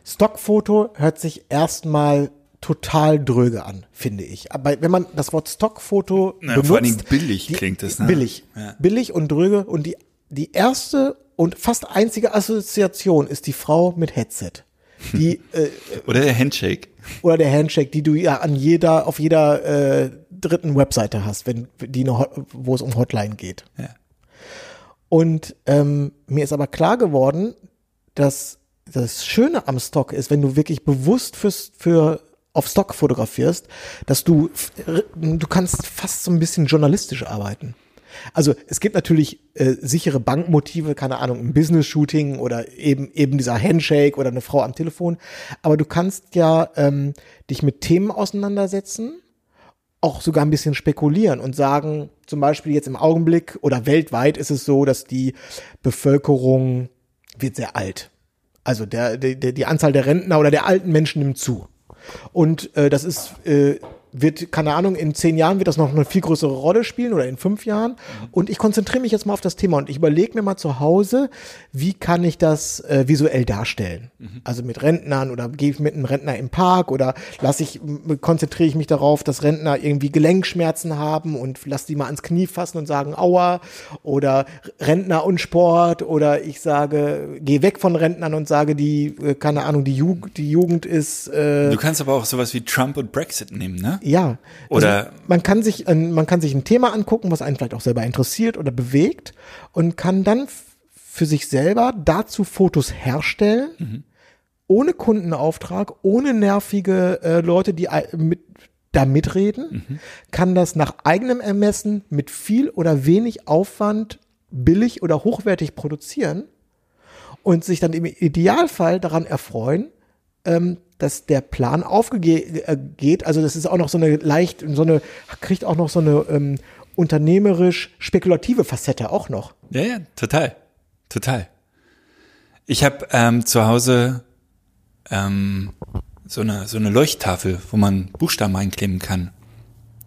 Stockfoto hört sich erstmal total dröge an, finde ich. Aber wenn man das Wort Stockfoto
Ja,
benutzt,
vor allen Dingen billig klingt es, ne?
Billig,
Ja.
billig und dröge und die die erste und fast einzige Assoziation ist die Frau mit Headset. Die äh,
Oder der Handshake.
oder der Handshake, die du ja an jeder auf jeder äh, dritten Webseite hast, wenn die eine, wo es um Hotline geht.
Ja.
Und ähm, mir ist aber klar geworden, dass das Schöne am Stock ist, wenn du wirklich bewusst fürs, für auf Stock fotografierst, dass du du kannst fast so ein bisschen journalistisch arbeiten. Also es gibt natürlich äh, sichere Bankmotive, keine Ahnung, ein Business-Shooting oder eben eben dieser Handshake oder eine Frau am Telefon. Aber du kannst ja ähm, dich mit Themen auseinandersetzen auch sogar ein bisschen spekulieren und sagen, zum Beispiel jetzt im Augenblick oder weltweit ist es so, dass die Bevölkerung wird sehr alt. Also der, der, die Anzahl der Rentner oder der alten Menschen nimmt zu. Und äh, das ist äh, wird, keine Ahnung, in zehn Jahren wird das noch eine viel größere Rolle spielen oder in fünf Jahren. Und ich konzentriere mich jetzt mal auf das Thema und ich überlege mir mal zu Hause, wie kann ich das äh, visuell darstellen? Also mit Rentnern oder gehe ich mit einem Rentner im Park oder lasse ich, konzentriere ich mich darauf, dass Rentner irgendwie Gelenkschmerzen haben und lass die mal ans Knie fassen und sagen, aua, oder Rentner und Sport oder ich sage, geh weg von Rentnern und sage, die, äh, keine Ahnung, die Jugend, die Jugend ist, äh,
Du kannst aber auch sowas wie Trump und Brexit nehmen, ne?
Ja.
Oder-
also man kann sich ein, man kann sich ein Thema angucken, was einen vielleicht auch selber interessiert oder bewegt und kann dann für sich selber dazu Fotos herstellen, ohne Kundenauftrag, ohne nervige äh, Leute, die mit, da mitreden, kann das nach eigenem Ermessen mit viel oder wenig Aufwand billig oder hochwertig produzieren und sich dann im Idealfall daran erfreuen, ähm, dass der Plan aufgeht. Also das ist auch noch so eine leicht, so eine, kriegt auch noch so eine ähm, unternehmerisch spekulative Facette auch noch.
Ja, ja, total. Total. Ich habe ähm, zu Hause ähm, so eine so eine Leuchttafel, wo man Buchstaben einkleben kann.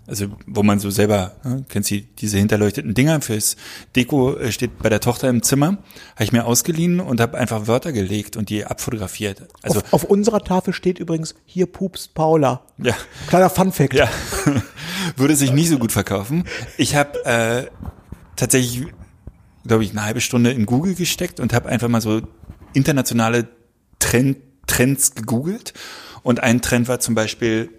Also wo man so selber, ne, kennst du diese hinterleuchteten Dinger fürs Deko äh, steht bei der Tochter im Zimmer, habe ich mir ausgeliehen und habe einfach Wörter gelegt und die abfotografiert. Also
auf, auf unserer Tafel steht übrigens, hier pupst Paula.
ja,
Kleiner Funfact.
ja, würde sich nicht so gut verkaufen. Ich habe äh, tatsächlich, glaube ich, eine halbe Stunde in Google gesteckt und habe einfach mal so internationale Trend, Trends gegoogelt. Und ein Trend war zum Beispiel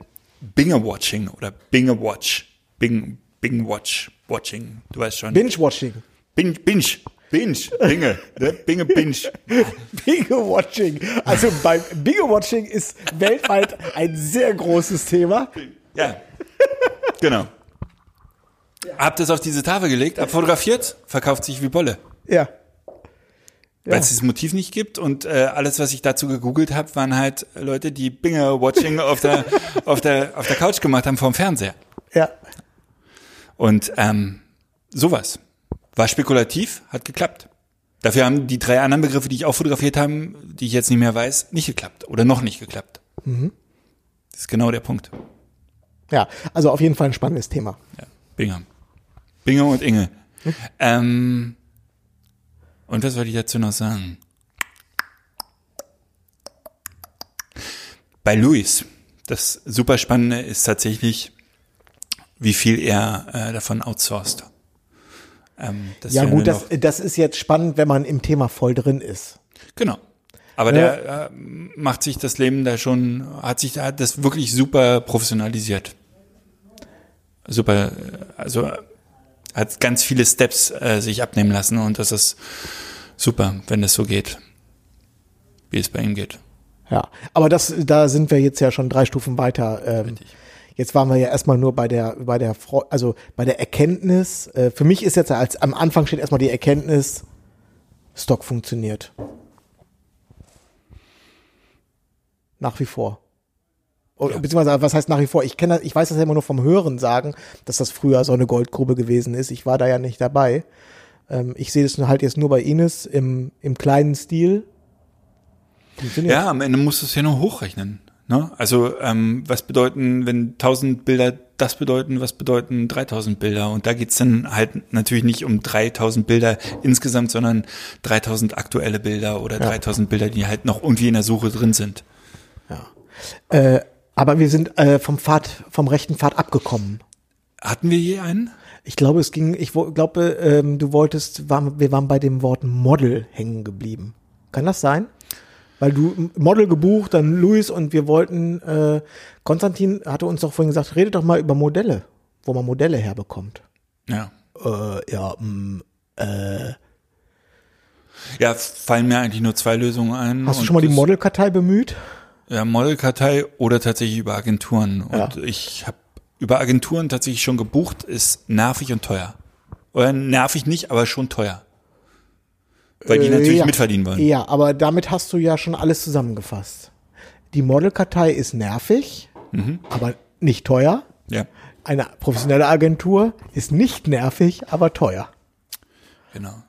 Binge-Watching oder Binge-Watch. Bing, Bing-Watch, Watching, du weißt schon.
Binge-Watching.
Binge, Binge, Binge, Binge, ne? Binge, Binge.
Binge-Watching. Also beim Binge-Watching ist weltweit ein sehr großes Thema.
Ja, genau. Hab das auf diese Tafel gelegt, hab fotografiert, verkauft sich wie Bolle.
Ja.
Weil es dieses Motiv nicht gibt und äh, alles, was ich dazu gegoogelt habe, waren halt Leute, die Binge-Watching auf der, auf, der, auf der Couch gemacht haben vorm Fernseher.
Ja.
Und ähm, sowas. War spekulativ, hat geklappt. Dafür haben die drei anderen Begriffe, die ich auch fotografiert habe, die ich jetzt nicht mehr weiß, nicht geklappt oder noch nicht geklappt. Das ist genau der Punkt.
Ja, also auf jeden Fall ein spannendes Thema.
Ja, Binge. Binge und Inge. Ähm, und was wollte ich dazu noch sagen? Bei Luis, das super Spannende ist tatsächlich, wie viel er äh, davon outsourced. Ähm,
Ja gut, das, das ist jetzt spannend, wenn man im Thema voll drin ist.
Genau. Aber
Ja.
der äh, macht sich das Leben da schon, hat sich da das wirklich super professionalisiert. Super, also hat ganz viele Steps äh, sich abnehmen lassen und das ist super, wenn es so geht, wie es bei ihm geht.
Ja, aber das, da sind wir jetzt ja schon drei Stufen weiter. Ähm, jetzt waren wir ja erstmal nur bei der, bei der, also bei der Erkenntnis. Äh, für mich ist jetzt als am Anfang steht erstmal die Erkenntnis, Stock funktioniert. Nach wie vor. Oder, Beziehungsweise, was heißt nach wie vor? Ich kenne, ich weiß das ja immer nur vom Hören sagen, dass das früher so eine Goldgrube gewesen ist. Ich war da ja nicht dabei. Ähm, ich sehe das halt jetzt nur bei Ines im, im kleinen Stil.
Ja, am Ende musst du es ja nur hochrechnen. Ne? Also ähm, was bedeuten, wenn 1000 Bilder das bedeuten, was bedeuten 3000 Bilder? Und da geht's dann halt natürlich nicht um 3000 Bilder insgesamt, sondern 3000 aktuelle Bilder oder 3000 Bilder, die halt noch irgendwie in der Suche drin sind.
Äh, aber wir sind äh, vom Pfad, vom rechten Pfad abgekommen.
Hatten wir je einen?
Ich glaube, es ging, ich glaube, ähm, du wolltest, waren, wir waren bei dem Wort Model hängen geblieben. Kann das sein? Weil du Model gebucht, dann Luis und wir wollten, äh, Konstantin hatte uns doch vorhin gesagt, redet doch mal über Modelle, wo man Modelle herbekommt.
Ja.
Äh, ja, mh,
Ja, fallen mir eigentlich nur zwei Lösungen ein.
hast du schon mal die Modelkartei bemüht?
Ja, Modelkartei oder tatsächlich über Agenturen. Und
Ja.
ich habe über Agenturen tatsächlich schon gebucht, ist nervig und teuer. Oder nervig nicht, aber schon teuer. Weil die
Äh,
natürlich
ja.
mitverdienen wollen.
Ja, aber damit hast du ja schon alles zusammengefasst. Die Modelkartei ist nervig,
Mhm.
aber nicht teuer.
Ja,
Eine professionelle Agentur ist nicht nervig, aber teuer.
genau.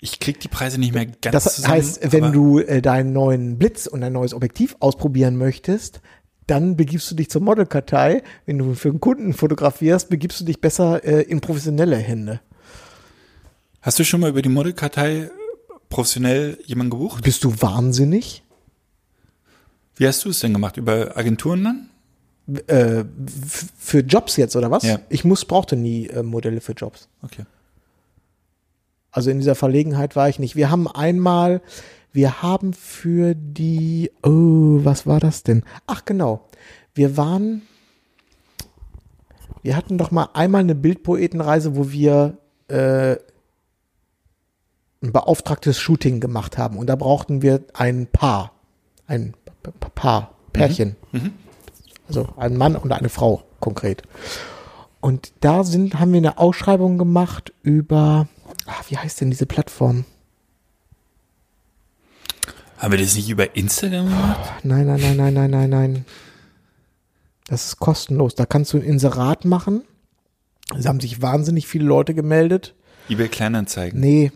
Ich krieg die Preise nicht mehr ganz
Das
zusammen.
heißt, wenn du äh, deinen neuen Blitz und ein neues Objektiv ausprobieren möchtest, dann begibst du dich zur Modelkartei. Wenn du für einen Kunden fotografierst, begibst du dich besser äh, in professionelle Hände.
Hast du schon mal über die Modelkartei professionell jemanden gebucht?
Bist du wahnsinnig?
Wie hast du es denn gemacht? Über Agenturen dann?
Äh, für Jobs jetzt oder was?
Ja.
Ich muss brauchte nie äh, Modelle für Jobs.
Okay.
Also in dieser Verlegenheit war ich nicht. Wir haben einmal, wir haben für die, oh, was war das denn? Ach genau, wir waren, wir hatten doch mal einmal eine Bildpoetenreise, wo wir äh, ein beauftragtes Shooting gemacht haben und da brauchten wir ein Paar, ein Paar, Pärchen. Also ein Mann und eine Frau konkret. Und da sind, haben wir eine Ausschreibung gemacht über, ah, wie heißt denn diese Plattform?
Haben wir das nicht über Instagram gemacht?
Nein, nein, nein, nein, nein, nein, nein. Das ist kostenlos. Da kannst du ein Inserat machen. Es haben sich wahnsinnig viele Leute gemeldet.
eBay Kleinanzeigen.
Nee.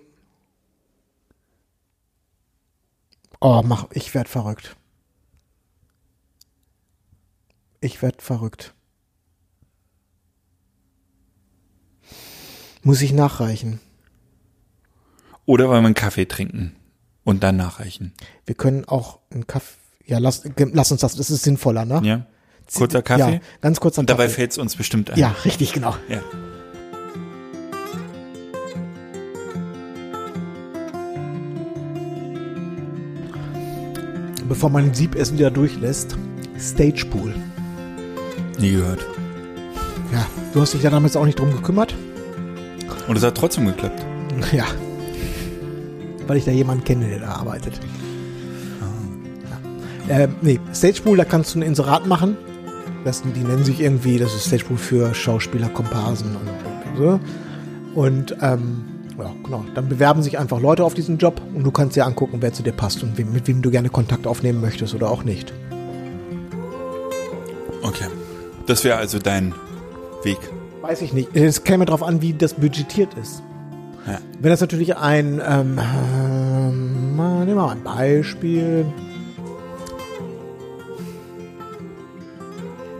Oh, mach, ich werd verrückt. Ich werd verrückt. Muss ich nachreichen.
Oder wollen wir einen Kaffee trinken und dann nachreichen?
Wir können auch einen Kaffee. Ja, lass, lass uns das. Das ist sinnvoller, ne?
Ja? Kurzer Kaffee?
Ja, ganz kurzer
Und dabei
Kaffee.
fällt es uns bestimmt ein.
Ja, richtig, genau.
ja.
Bevor man Siebessen wieder durchlässt, Stage Pool.
Nie gehört.
Ja, du hast dich ja damals auch nicht drum gekümmert.
Und es hat trotzdem geklappt.
Ja. Weil ich da jemanden kenne, der da arbeitet. Ja. Äh, nee, Stage Pool, da kannst du ein Inserat machen. Das, die nennen sich irgendwie, das ist Stage Pool für Schauspieler, Komparsen und so. Und ähm, ja, genau. Dann bewerben sich einfach Leute auf diesen Job und du kannst dir angucken, wer zu dir passt und wem, mit wem du gerne Kontakt aufnehmen möchtest oder auch nicht.
Okay. Das wäre also dein Weg.
Weiß ich nicht. Es käme darauf an, wie das budgetiert ist.
Ja.
Wenn das natürlich ein, ähm, mal- nehmen wir mal ein Beispiel.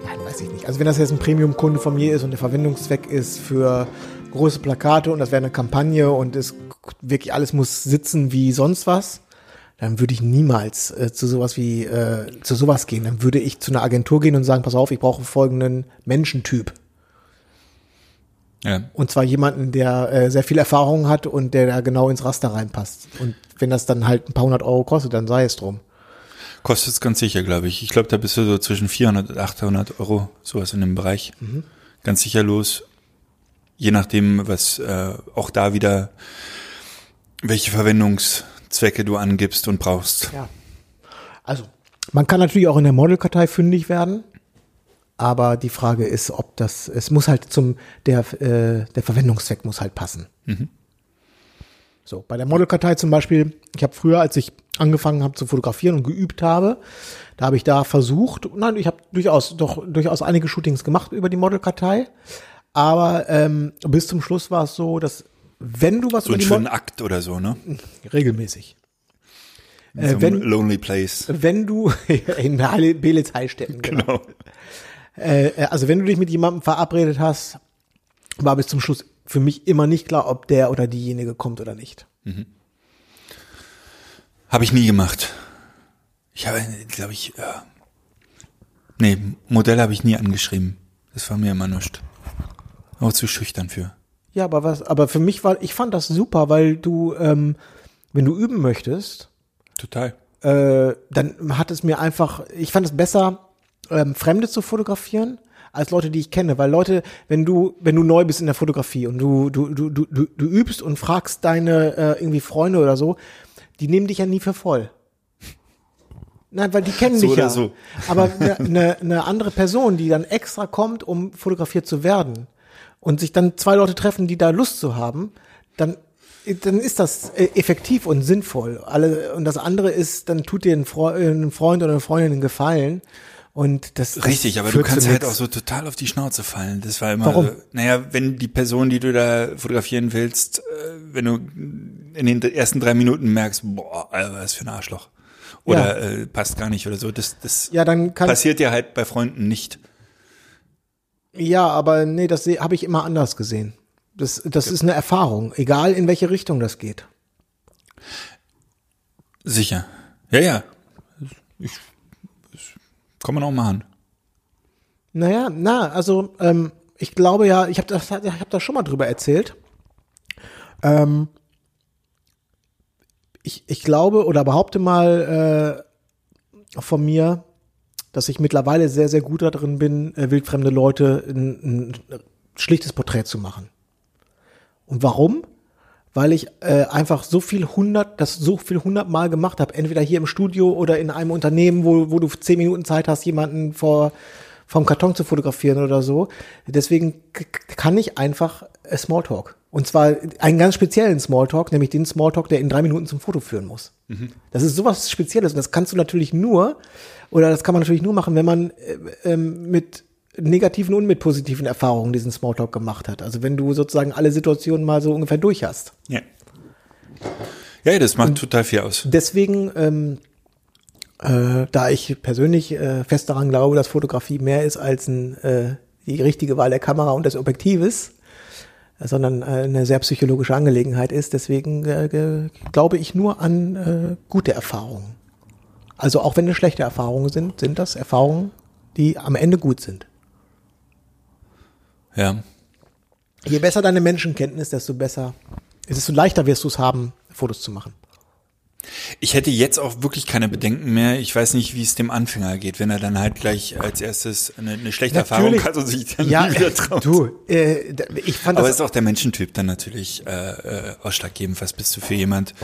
Nein, weiß ich nicht. Also wenn das jetzt ein Premium-Kunde von mir ist und der Verwendungszweck ist für große Plakate und das wäre eine Kampagne und es wirklich alles muss sitzen wie sonst was, dann würde ich niemals äh, zu sowas wie äh, zu sowas gehen. Dann würde ich zu einer Agentur gehen und sagen, pass auf, ich brauche folgenden Menschentyp.
Ja.
Und zwar jemanden, der äh, sehr viel Erfahrung hat und der da genau ins Raster reinpasst. Und wenn das dann halt ein paar hundert Euro kostet, dann sei es drum.
Kostet es ganz sicher, glaube ich. Ich glaube, da bist du so zwischen 400 und 800 Euro, sowas in dem Bereich. Ganz sicher los. Je nachdem, was äh, auch da wieder, welche Verwendungszwecke du angibst und brauchst.
Ja. Also, man kann natürlich auch in der Modelkartei fündig werden. Aber die Frage ist, ob das, es muss halt zum, der, äh, der Verwendungszweck muss halt passen. So, bei der Modelkartei zum Beispiel, ich habe früher, als ich angefangen habe zu fotografieren und geübt habe, da habe ich da versucht, nein, ich habe durchaus, doch durchaus einige Shootings gemacht über die Modelkartei. Aber ähm, bis zum Schluss war es so, dass wenn du was
So
über
ein
die
schönen
Mod
Akt oder so, ne?
regelmäßig. Äh, wenn-
Lonely Place.
Wenn du in Halle- Belitz Heilstätten, genau.
Genau.
Äh, äh, also wenn du dich mit jemandem verabredet hast, war bis zum Schluss für mich immer nicht klar, ob der oder diejenige kommt oder nicht.
Habe ich nie gemacht. Ich habe, glaube ich, äh, nee, Modell habe ich nie angeschrieben. Das war mir immer nichts. Auch zu schüchtern für.
Ja, aber was, aber für mich war, ich fand das super, weil du, ähm, wenn du üben möchtest,
Total.
äh, dann hat es mir einfach, ich fand es besser, ähm, Fremde zu fotografieren, als Leute, die ich kenne. Weil Leute, wenn du, wenn du neu bist in der Fotografie und du, du, du, du, du, du übst und fragst deine äh, irgendwie Freunde oder so, die nehmen dich ja nie für voll. Nein, weil die kennen
So
dich ja.
so.
Aber eine ne, ne andere Person, die dann extra kommt, um fotografiert zu werden und sich dann zwei Leute treffen, die da Lust zu haben, dann dann ist das äh, effektiv und sinnvoll. Alle und das andere ist, dann tut dir ein, ein Freund oder eine Freundin einen Gefallen und das das
Richtig, aber du kannst halt auch so total auf die Schnauze fallen. Das war immer,
Warum?
So, naja, wenn die Person, die du da fotografieren willst, äh, wenn du in den ersten drei Minuten merkst, boah, was für ein Arschloch. oder äh, passt gar nicht oder so. Das, das
Ja, dann kann
passiert ja halt bei Freunden nicht.
Ja, aber nee, das habe ich immer anders gesehen. Das, das ist eine Erfahrung, egal in welche Richtung das geht.
Sicher. Ja, ja. Ich, kann man auch machen.
Naja, na, also ähm, ich glaube ja, ich habe das, hab da schon mal drüber erzählt. Ähm, ich, ich glaube oder behaupte mal äh, von mir, dass ich mittlerweile sehr, sehr gut darin bin, äh, wildfremde Leute ein, ein schlichtes Porträt zu machen. Und warum? Weil ich äh, einfach so viel hundert, das so viel hundertmal gemacht habe, entweder hier im Studio oder in einem Unternehmen, wo, wo du zehn Minuten Zeit hast, jemanden vor vom Karton zu fotografieren oder so. Deswegen kann ich einfach äh, Smalltalk. Und zwar einen ganz speziellen Smalltalk, nämlich den Smalltalk, der in drei Minuten zum Foto führen muss. Das ist sowas Spezielles und das kannst du natürlich nur, oder das kann man natürlich nur machen, wenn man äh, ähm, mit negativen und mit positiven Erfahrungen diesen Smalltalk gemacht hat. Also wenn du sozusagen alle Situationen mal so ungefähr durch hast.
Ja. Ja, das macht total viel aus.
Deswegen, ähm, äh, da ich persönlich äh, fest daran glaube, dass Fotografie mehr ist als ein, äh, die richtige Wahl der Kamera und des Objektives, äh, sondern äh, eine sehr psychologische Angelegenheit ist, deswegen äh, glaube ich nur an äh, gute Erfahrungen. Also auch wenn es schlechte Erfahrungen sind, sind das Erfahrungen, die am Ende gut sind.
Ja.
Je besser deine Menschenkenntnis, desto besser, desto leichter wirst du es haben, Fotos zu machen.
Ich hätte jetzt auch wirklich keine Bedenken mehr. Ich weiß nicht, wie es dem Anfänger geht, wenn er dann halt gleich als erstes eine, eine schlechte Erfahrung
Natürlich.
hat und sich dann
Ja,
nie wieder traut.
du, äh, ich fand
Aber
das
ist auch der Menschentyp dann natürlich äh, äh, ausschlaggebend, was bist du für jemand.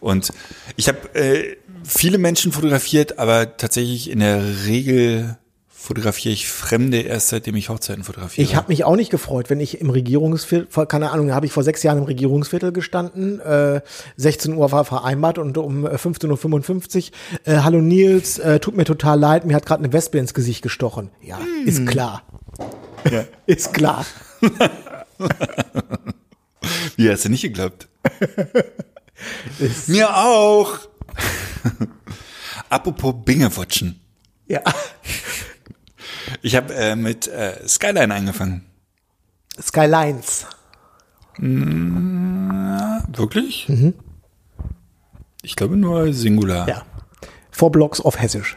Und ich habe äh, viele Menschen fotografiert, aber tatsächlich in der Regel fotografiere ich Fremde erst seitdem ich Hochzeiten fotografiere.
Ich habe mich auch nicht gefreut, wenn ich im Regierungsviertel, keine Ahnung, habe ich vor sechs Jahren im Regierungsviertel gestanden, äh, 16 Uhr war vereinbart und um äh, 15.55 Uhr, äh, hallo Nils, äh, tut mir total leid, mir hat gerade eine Wespe ins Gesicht gestochen. Ja, ist klar.
Ja.
Ist klar.
Wie hast du nicht geglaubt? Mir auch. Apropos Bingewatchen.
Ja.
Ich habe äh, mit äh, Skyline angefangen.
Skylines.
Wirklich? Ich glaube nur Singular.
Ja. Four Blocks of Hessisch.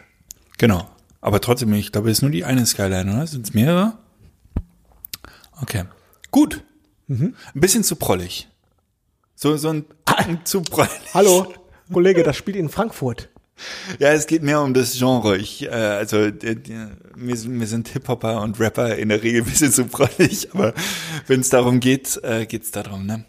Genau. Aber trotzdem, ich glaube, es ist nur die eine Skyline, oder? Sind es mehrere? Okay. Gut. Ein bisschen zu prollig. So, so ein Tacken zu prollig.
Hallo, Kollege, das spielt in Frankfurt.
Ja, es geht mehr um das Genre. Ich, äh, also die, die, mir, sind- mir sind Hip-Hopper und Rapper in der Regel ein bisschen zu prollig, aber wenn es darum geht, äh, geht's darum, ne?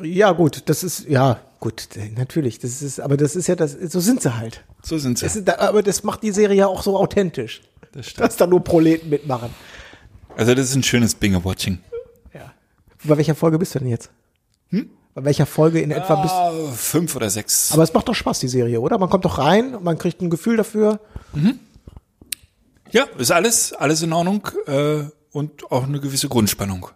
Ja, gut, das ist, ja, gut, natürlich, das ist, aber das ist ja das, so sind sie halt.
So sind sie.
Ist, aber das macht die Serie ja auch so authentisch.
Das stimmt.
Dass da nur Proleten mitmachen.
Also das ist ein schönes Binge-Watching.
Ja. Bei welcher Folge bist du denn jetzt? Hm? Bei welcher Folge in etwa
Ah, fünf oder sechs.
Aber es macht doch Spaß, die Serie, oder? Man kommt doch rein, man kriegt ein Gefühl dafür.
ja, ist alles, alles in Ordnung äh, und auch eine gewisse Grundspannung.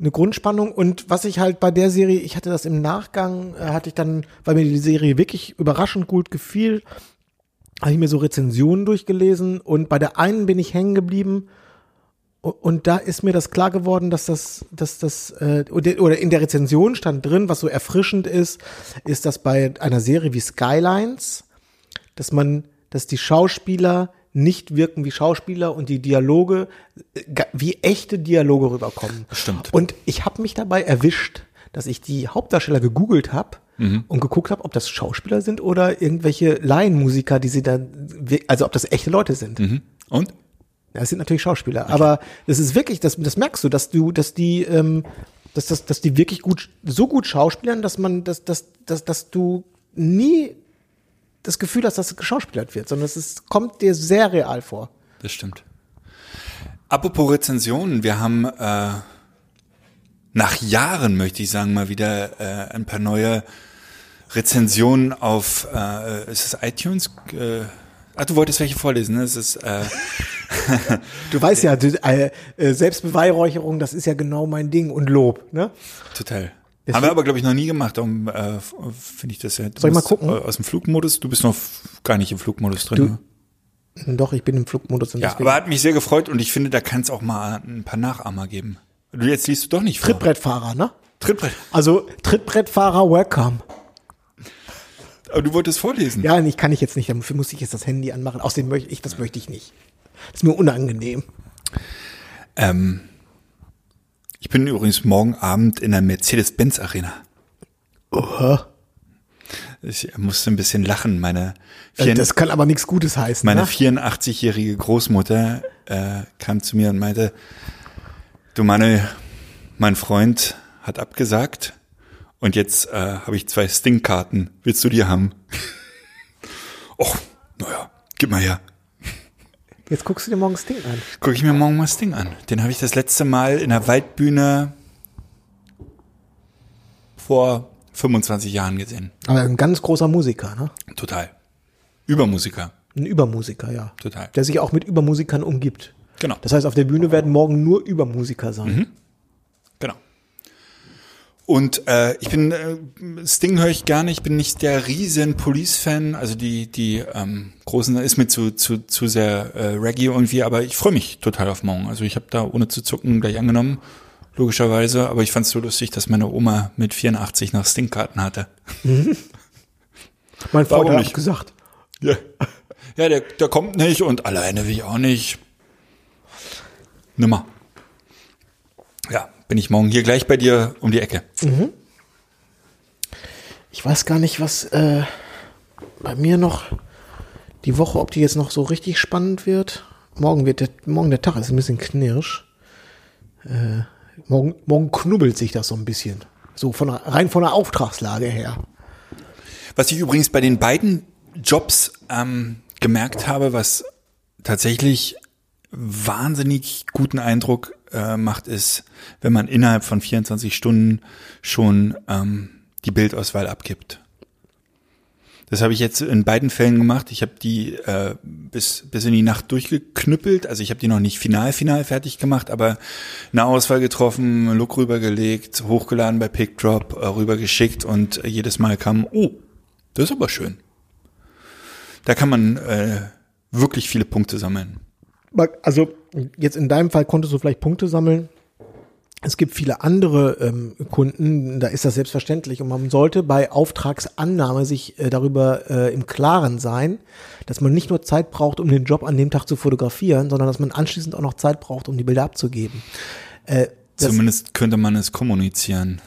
eine Grundspannung und was ich halt bei der Serie, ich hatte das im Nachgang, äh, hatte ich dann, weil mir die Serie wirklich überraschend gut gefiel, habe ich mir so Rezensionen durchgelesen und bei der einen bin ich hängen geblieben und da ist mir das klar geworden, dass das, dass das äh, oder in der Rezension stand drin, was so erfrischend ist, ist, dass bei einer Serie wie Skylines, dass man, dass die Schauspieler nicht wirken wie Schauspieler und die Dialoge äh, wie echte Dialoge rüberkommen.
Stimmt.
Und ich habe mich dabei erwischt, dass ich die Hauptdarsteller gegoogelt habe und geguckt habe, ob das Schauspieler sind oder irgendwelche Laienmusiker, die sie dann, also ob das echte Leute sind.
Mhm. Und?
Ja, es sind natürlich Schauspieler, aber das ist wirklich, das, das merkst du, dass du, dass die, ähm, dass, dass, dass die wirklich gut, so gut schauspielern, dass man, dass, dass, dass, dass du nie das Gefühl hast, dass es geschauspielert wird, sondern es ist, kommt dir sehr real vor.
Das stimmt. Apropos Rezensionen, wir haben äh, nach Jahren, möchte ich sagen, mal wieder äh, ein paar neue Rezensionen auf, äh, ist es iTunes? Äh, ach, du wolltest welche vorlesen, ne? Es ist, äh,
Du weißt ja, äh, äh, Selbstbeweihräucherung, das ist ja genau mein Ding und Lob, ne?
total.
Deswegen-
Haben wir aber, glaube ich, noch nie gemacht. Darum äh, finde ich das ja. du
Soll ich mal
bist,
gucken?
Aus dem Flugmodus. Du bist noch gar nicht im Flugmodus drin.
Du-
ne?
Doch, ich bin im Flugmodus. Und
Ja, aber hat mich sehr gefreut und ich finde, da kann es auch mal ein paar Nachahmer geben. Du jetzt liest du doch nicht vor.
Trittbrettfahrer, ne?
Trittbrett.
Also Trittbrettfahrer, welcome.
Aber du wolltest vorlesen.
Ja, ich kann ich jetzt nicht, dafür muss ich jetzt das Handy anmachen. Außerdem möchte ich, das möchte ich nicht. Das ist mir unangenehm.
Ähm, ich bin übrigens morgen Abend in der Mercedes-Benz Arena.
Oha.
Ich musste ein bisschen lachen. Meine,
Äh,
vier,
Das kann aber nichts Gutes heißen.
meine
ne?
84-jährige Großmutter äh, kam zu mir und meinte, du Manuel, mein Freund hat abgesagt und jetzt äh, habe ich zwei Sting-Karten. Willst du die haben? Och, naja, gib mal her.
Jetzt guckst du dir morgen das Ding an.
Gucke ich mir morgen mal Sting an. Den habe ich das letzte Mal in der Waldbühne vor 25 Jahren gesehen.
Aber ein ganz großer Musiker, ne?
Total. Übermusiker.
Ein Übermusiker, ja.
Total.
Der sich auch mit Übermusikern umgibt.
Genau.
Das heißt, auf der Bühne werden morgen nur Übermusiker sein.
Genau. Und äh, ich bin äh, Sting höre ich gerne. Ich bin nicht der riesen Police-Fan. Also die die ähm, großen ist mir zu zu zu sehr äh, Reggae irgendwie. Aber ich freue mich total auf morgen. Also ich habe da ohne zu zucken gleich angenommen, logischerweise. Aber ich fand es so lustig, dass meine Oma mit 84 noch Sting-Karten hatte.
Mein Vater hat
nicht?
gesagt.
Ja, ja der, der kommt nicht und alleine will ich auch nicht. Nimmer. Ja, bin ich morgen hier gleich bei dir um die Ecke.
Ich weiß gar nicht, was äh, bei mir noch die Woche, ob die jetzt noch so richtig spannend wird. Morgen wird der, morgen der Tag ist ein bisschen knirsch. Äh, morgen, morgen knubbelt sich das so ein bisschen. So von rein von der Auftragslage her.
Was ich übrigens bei den beiden Jobs ähm, gemerkt habe, was tatsächlich wahnsinnig guten Eindruck äh, macht, ist, wenn man innerhalb von 24 Stunden schon ähm, die Bildauswahl abgibt. Das habe ich jetzt in beiden Fällen gemacht. Ich habe die äh, bis, bis in die Nacht durchgeknüppelt. Also ich habe die noch nicht final, final fertig gemacht, aber eine Auswahl getroffen, Look rübergelegt, hochgeladen bei PickDrop, äh, rübergeschickt und jedes Mal kam, oh, das ist aber schön. Da kann man äh, wirklich viele Punkte sammeln.
Also jetzt in deinem Fall konntest du vielleicht Punkte sammeln. Es gibt viele andere ähm, Kunden, da ist das selbstverständlich und man sollte bei Auftragsannahme sich äh, darüber äh, im Klaren sein, dass man nicht nur Zeit braucht, um den Job an dem Tag zu fotografieren, sondern dass man anschließend auch noch Zeit braucht, um die Bilder abzugeben. Äh,
Zumindest könnte man es kommunizieren.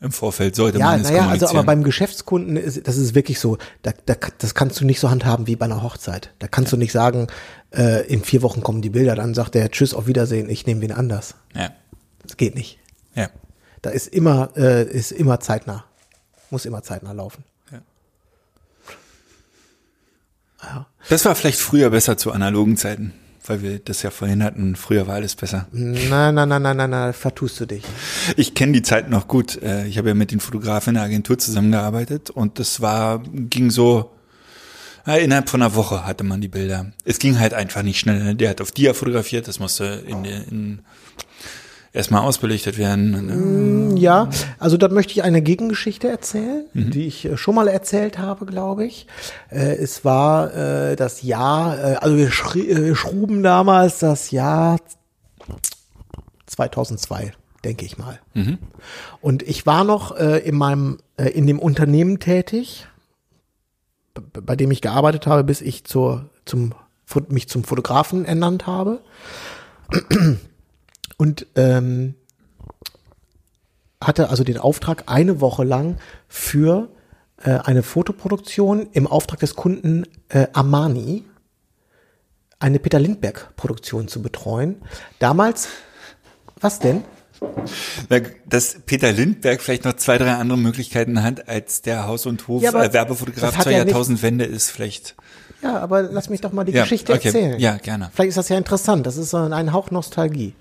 Im Vorfeld sollte
ja,
man es
naja, also
kommunizieren.
aber beim Geschäftskunden ist das ist wirklich so, da, da, das kannst du nicht so handhaben wie bei einer Hochzeit. Da kannst du nicht sagen, äh, in vier Wochen kommen die Bilder, dann sagt der Tschüss, auf Wiedersehen, ich nehme wen anders.
ja,
Das geht nicht.
ja.
Da ist immer, äh, ist immer zeitnah. Muss immer zeitnah laufen.
Das war vielleicht früher besser zu analogen Zeiten, weil wir das ja vorhin hatten. Früher war alles besser.
Nein, nein, nein, nein, nein, nein, vertust du dich.
Ich kenne die Zeit noch gut. Äh, Ich habe ja mit den Fotografen in der Agentur zusammengearbeitet und das war, ging so, innerhalb von einer Woche hatte man die Bilder. Es ging halt einfach nicht schnell. Der hat auf Dia fotografiert, das musste in, in erstmal ausbelichtet werden.
Ja, also da möchte ich eine Gegengeschichte erzählen, die ich äh, schon mal erzählt habe, glaube ich. Äh, es war äh, das Jahr, also wir schruben damals das Jahr 2002, denke ich mal. Und ich war noch äh, in meinem, äh, in dem Unternehmen tätig, bei dem ich gearbeitet habe, bis ich zur, zum, mich zum Fotografen ernannt habe. Und ähm, hatte also den Auftrag, eine Woche lang für äh, eine Fotoproduktion im Auftrag des Kunden äh, Armani eine Peter Lindbergh-Produktion zu betreuen. Damals, was denn?
Na, Dass Peter Lindbergh vielleicht noch zwei, drei andere Möglichkeiten hat, als der Haus- und Hof
Ja,
äh, zur
ja
Jahrtausendwende ist, vielleicht.
Ja, aber lass mich doch mal die
Ja,
Geschichte
okay.
erzählen.
Ja, gerne.
Vielleicht ist das ja interessant. Das ist so ein Hauch Nostalgie.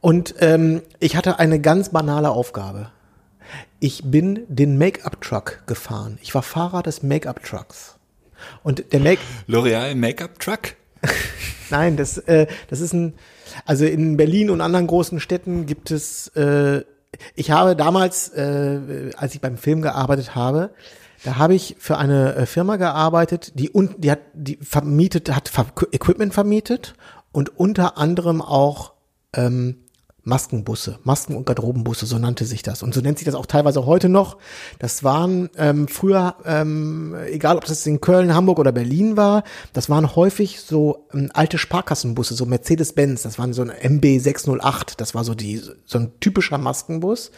Und ähm, ich hatte eine ganz banale Aufgabe. Ich bin den Make-up-Truck gefahren. Ich war Fahrer des Make-up-Trucks. Und der Make
L'Oreal Make-up Truck?
Nein, das, äh, das ist ein, also in Berlin und anderen großen Städten gibt es äh, ich habe damals, äh, als ich beim Film gearbeitet habe, da habe ich für eine äh, Firma gearbeitet, die und die hat die vermietet hat Equipment vermietet und unter anderem auch ähm, Maskenbusse, Masken- und Garderobenbusse, so nannte sich das. Und so nennt sich das auch teilweise heute noch. Das waren ähm, früher, ähm, egal ob das in Köln, Hamburg oder Berlin war, das waren häufig so ähm, alte Sparkassenbusse, so Mercedes-Benz, das waren so ein MB 608, das war so die, so ein typischer Maskenbus.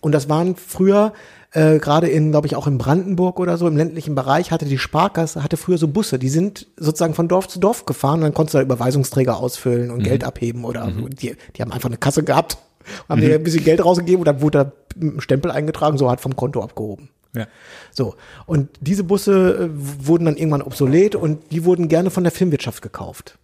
Und das waren früher äh, gerade in, glaube ich, auch in Brandenburg oder so, im ländlichen Bereich, hatte die Sparkasse, hatte früher so Busse, die sind sozusagen von Dorf zu Dorf gefahren, dann konntest du da Überweisungsträger ausfüllen und Geld abheben oder die, die haben einfach eine Kasse gehabt, haben dir ein bisschen Geld rausgegeben und dann wurde da ein Stempel eingetragen, so hat vom Konto abgehoben.
Ja.
So. Und diese Busse äh, wurden dann irgendwann obsolet und die wurden gerne von der Filmwirtschaft gekauft.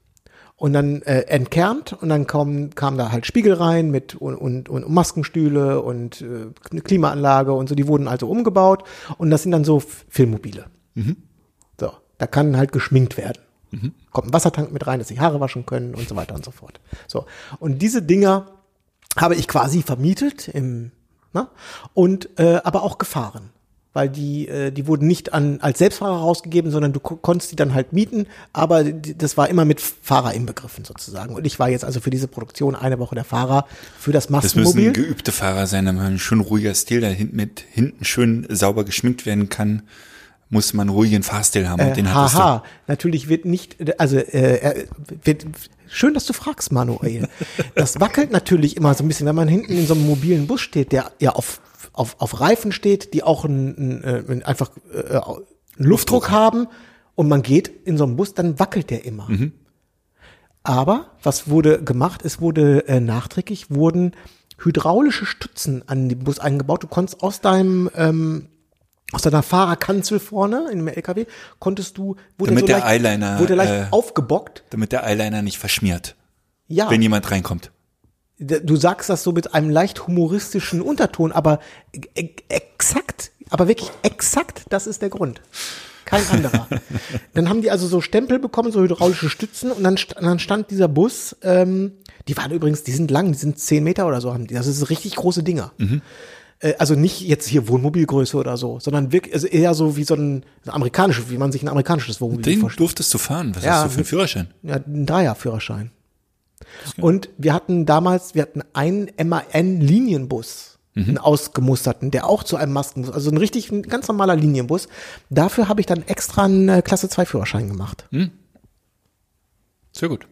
Und dann äh, entkernt und dann kam, kam da halt Spiegel rein mit und, und, und Maskenstühle und äh, eine Klimaanlage und so, die wurden also umgebaut und das sind dann so Filmmobile. So, da kann halt geschminkt werden. Kommt ein Wassertank mit rein, dass sich Haare waschen können und so weiter und so fort. So, und diese Dinger habe ich quasi vermietet im, na, und äh, aber auch gefahren. Weil die, äh, die wurden nicht an, als Selbstfahrer rausgegeben, sondern du ko- konntest die dann halt mieten, aber das war immer mit Fahrer inbegriffen sozusagen. Und ich war jetzt also für diese Produktion eine Woche der Fahrer für das
Das müssen geübte Fahrer sein, damit man ein schön ruhiger Stil, der hinten mit hinten schön sauber geschminkt werden kann, muss man ruhigen Fahrstil haben. Und
Äh,
den hattest
haha, natürlich wird nicht, also äh, wird, schön, dass du fragst, Manuel. Das wackelt natürlich immer so ein bisschen, wenn man hinten in so einem mobilen Bus steht, der ja auf, auf, auf Reifen steht, die auch einen, einen, äh, einfach äh, einen Luftdruck haben und man geht in so einem Bus, dann wackelt der immer. Aber was wurde gemacht? Es wurde äh, nachträglich wurden hydraulische Stützen an den Bus eingebaut. Du konntest aus deinem ähm, aus deiner Fahrerkanzel vorne in dem LKW konntest du wurde
Damit der
leicht,
Eyeliner,
wurde leicht
äh,
aufgebockt.
damit der Eyeliner nicht verschmiert,
Ja,
wenn jemand reinkommt.
Du sagst das so mit einem leicht humoristischen Unterton, aber e exakt, aber wirklich exakt, das ist der Grund. Kein anderer. dann haben die also so Stempel bekommen, so hydraulische Stützen und dann, dann stand dieser Bus, ähm, die waren übrigens, die sind lang, die sind zehn Meter oder so, haben die. Das ist richtig große Dinger. Äh, Also nicht jetzt hier Wohnmobilgröße oder so, sondern wirklich, also eher so wie so ein, amerikanisches, wie man sich ein amerikanisches Wohnmobil
Den
vorstellt.
durftest du fahren. Was
Ja,
hast du für einen Führerschein?
Ja, ein Dreierführerschein. Und wir hatten damals, wir hatten einen MAN-Linienbus, einen ausgemusterten, der auch zu einem Maskenbus, also ein richtig, ein ganz normaler Linienbus. Dafür habe ich dann extra einen äh, Klasse 2 Führerschein gemacht.
Sehr gut.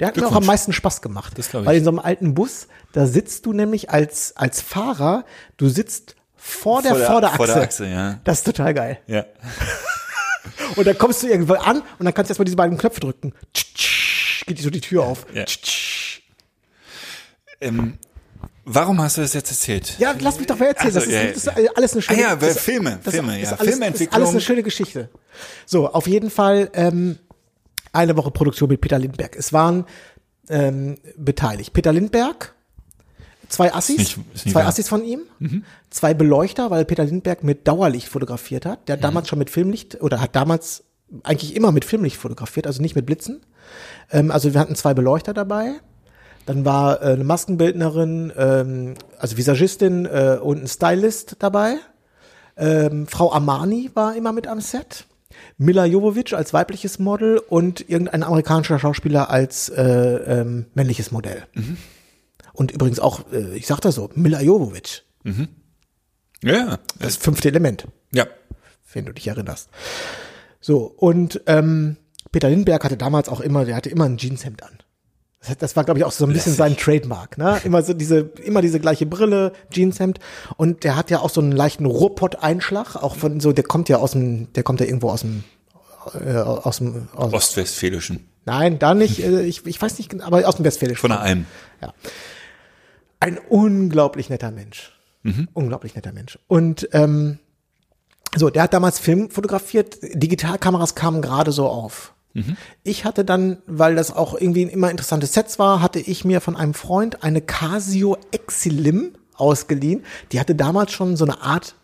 Der hat mir auch am meisten Spaß gemacht.
Das ich.
Weil in so einem alten Bus, da sitzt du nämlich als, als Fahrer, du sitzt vor der,
Vor der-
Vorderachse.
vor der Achse, ja.
Das ist total geil.
Ja.
Und dann kommst du irgendwo an und dann kannst du erstmal diese beiden Knöpfe drücken. Tsch, tsch, Geht die so die Tür auf.
Ja. Ähm, warum hast du das jetzt erzählt?
Ja, lass mich doch mal erzählen.
Also,
das,
ja,
ist, das ist alles eine schöne
Ah ja,
das-
Filme,
das
Filme,
ist
ja.
alles,
Filmentwicklung.
Ist alles eine schöne Geschichte. So, auf jeden Fall ähm, eine Woche Produktion mit Peter Lindberg. Es waren ähm, beteiligt Peter Lindberg, zwei Assis,
nicht- ist nicht
zwei
wahr.
Assis von ihm, zwei Beleuchter, weil Peter Lindberg mit Dauerlicht fotografiert hat. Der hat damals schon mit Filmlicht oder hat damals eigentlich immer mit Filmlicht fotografiert, also nicht mit Blitzen. Ähm, also wir hatten zwei Beleuchter dabei. Dann war äh, eine Maskenbildnerin, ähm, also Visagistin äh, und ein Stylist dabei. Ähm, Frau Armani war immer mit am Set. Mila Jovovich als weibliches Model und irgendein amerikanischer Schauspieler als äh, ähm, männliches Modell. Und übrigens auch, äh, ich sag das so, Mila Jovovich,
Ja.
das fünfte Element,
Ja.
wenn du dich erinnerst. So, und ähm, Peter Lindbergh hatte damals auch immer, der hatte immer ein Jeanshemd an. Das, war, glaube ich, auch so ein bisschen sein Trademark, ne? Immer so diese, immer diese gleiche Brille, Jeanshemd. Und der hat ja auch so einen leichten Ruhrpott-Einschlag, auch von so, der kommt ja aus dem, der kommt ja irgendwo aus dem, äh, aus dem, aus,
Ostwestfälischen.
nein, da nicht, äh, ich, ich weiß nicht, aber aus dem Westfälischen.
Von der Alm.
Ja. Ein unglaublich netter Mensch. Unglaublich netter Mensch. Und ähm, so, der hat damals Film fotografiert, Digitalkameras kamen gerade so auf. Ich hatte dann, weil das auch irgendwie ein immer interessantes Sets war, hatte ich mir von einem Freund eine Casio Exilim ausgeliehen. Die hatte damals schon so eine Art,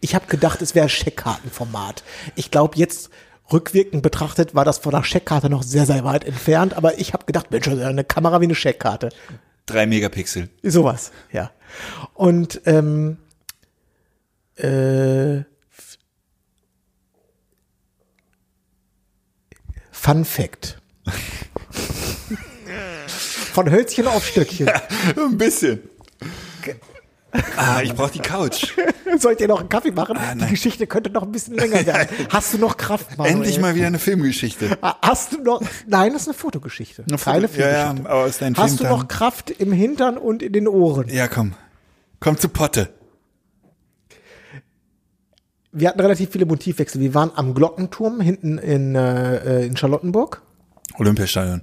ich habe gedacht, es wäre Scheckkartenformat. Ich glaube, jetzt rückwirkend betrachtet war das von der Scheckkarte noch sehr, sehr weit entfernt, aber ich habe gedacht, Mensch, eine Kamera wie eine Scheckkarte.
Drei Megapixel.
Sowas, ja. Und ähm, äh, Fun Fact. Von Hölzchen auf Stöckchen.
Ein bisschen. Ah, ich brauche die Couch.
Soll ich dir noch einen Kaffee machen?
Ah,
Die. Geschichte könnte noch ein bisschen länger werden. Hast du noch Kraft, Manuel?
Endlich mal wieder eine Filmgeschichte.
Ah, Hast du noch? Nein, das ist eine Fotogeschichte.
Eine
Keine
Foto- ja, ja,
Filmgeschichte.
aber aus deinen
Hast du
Filmtagen.
noch Kraft im Hintern und in den Ohren?
Ja, komm. Komm zu Potte.
Wir hatten relativ viele Motivwechsel. Wir waren am Glockenturm hinten in, äh, äh, in Charlottenburg.
Olympiastadion.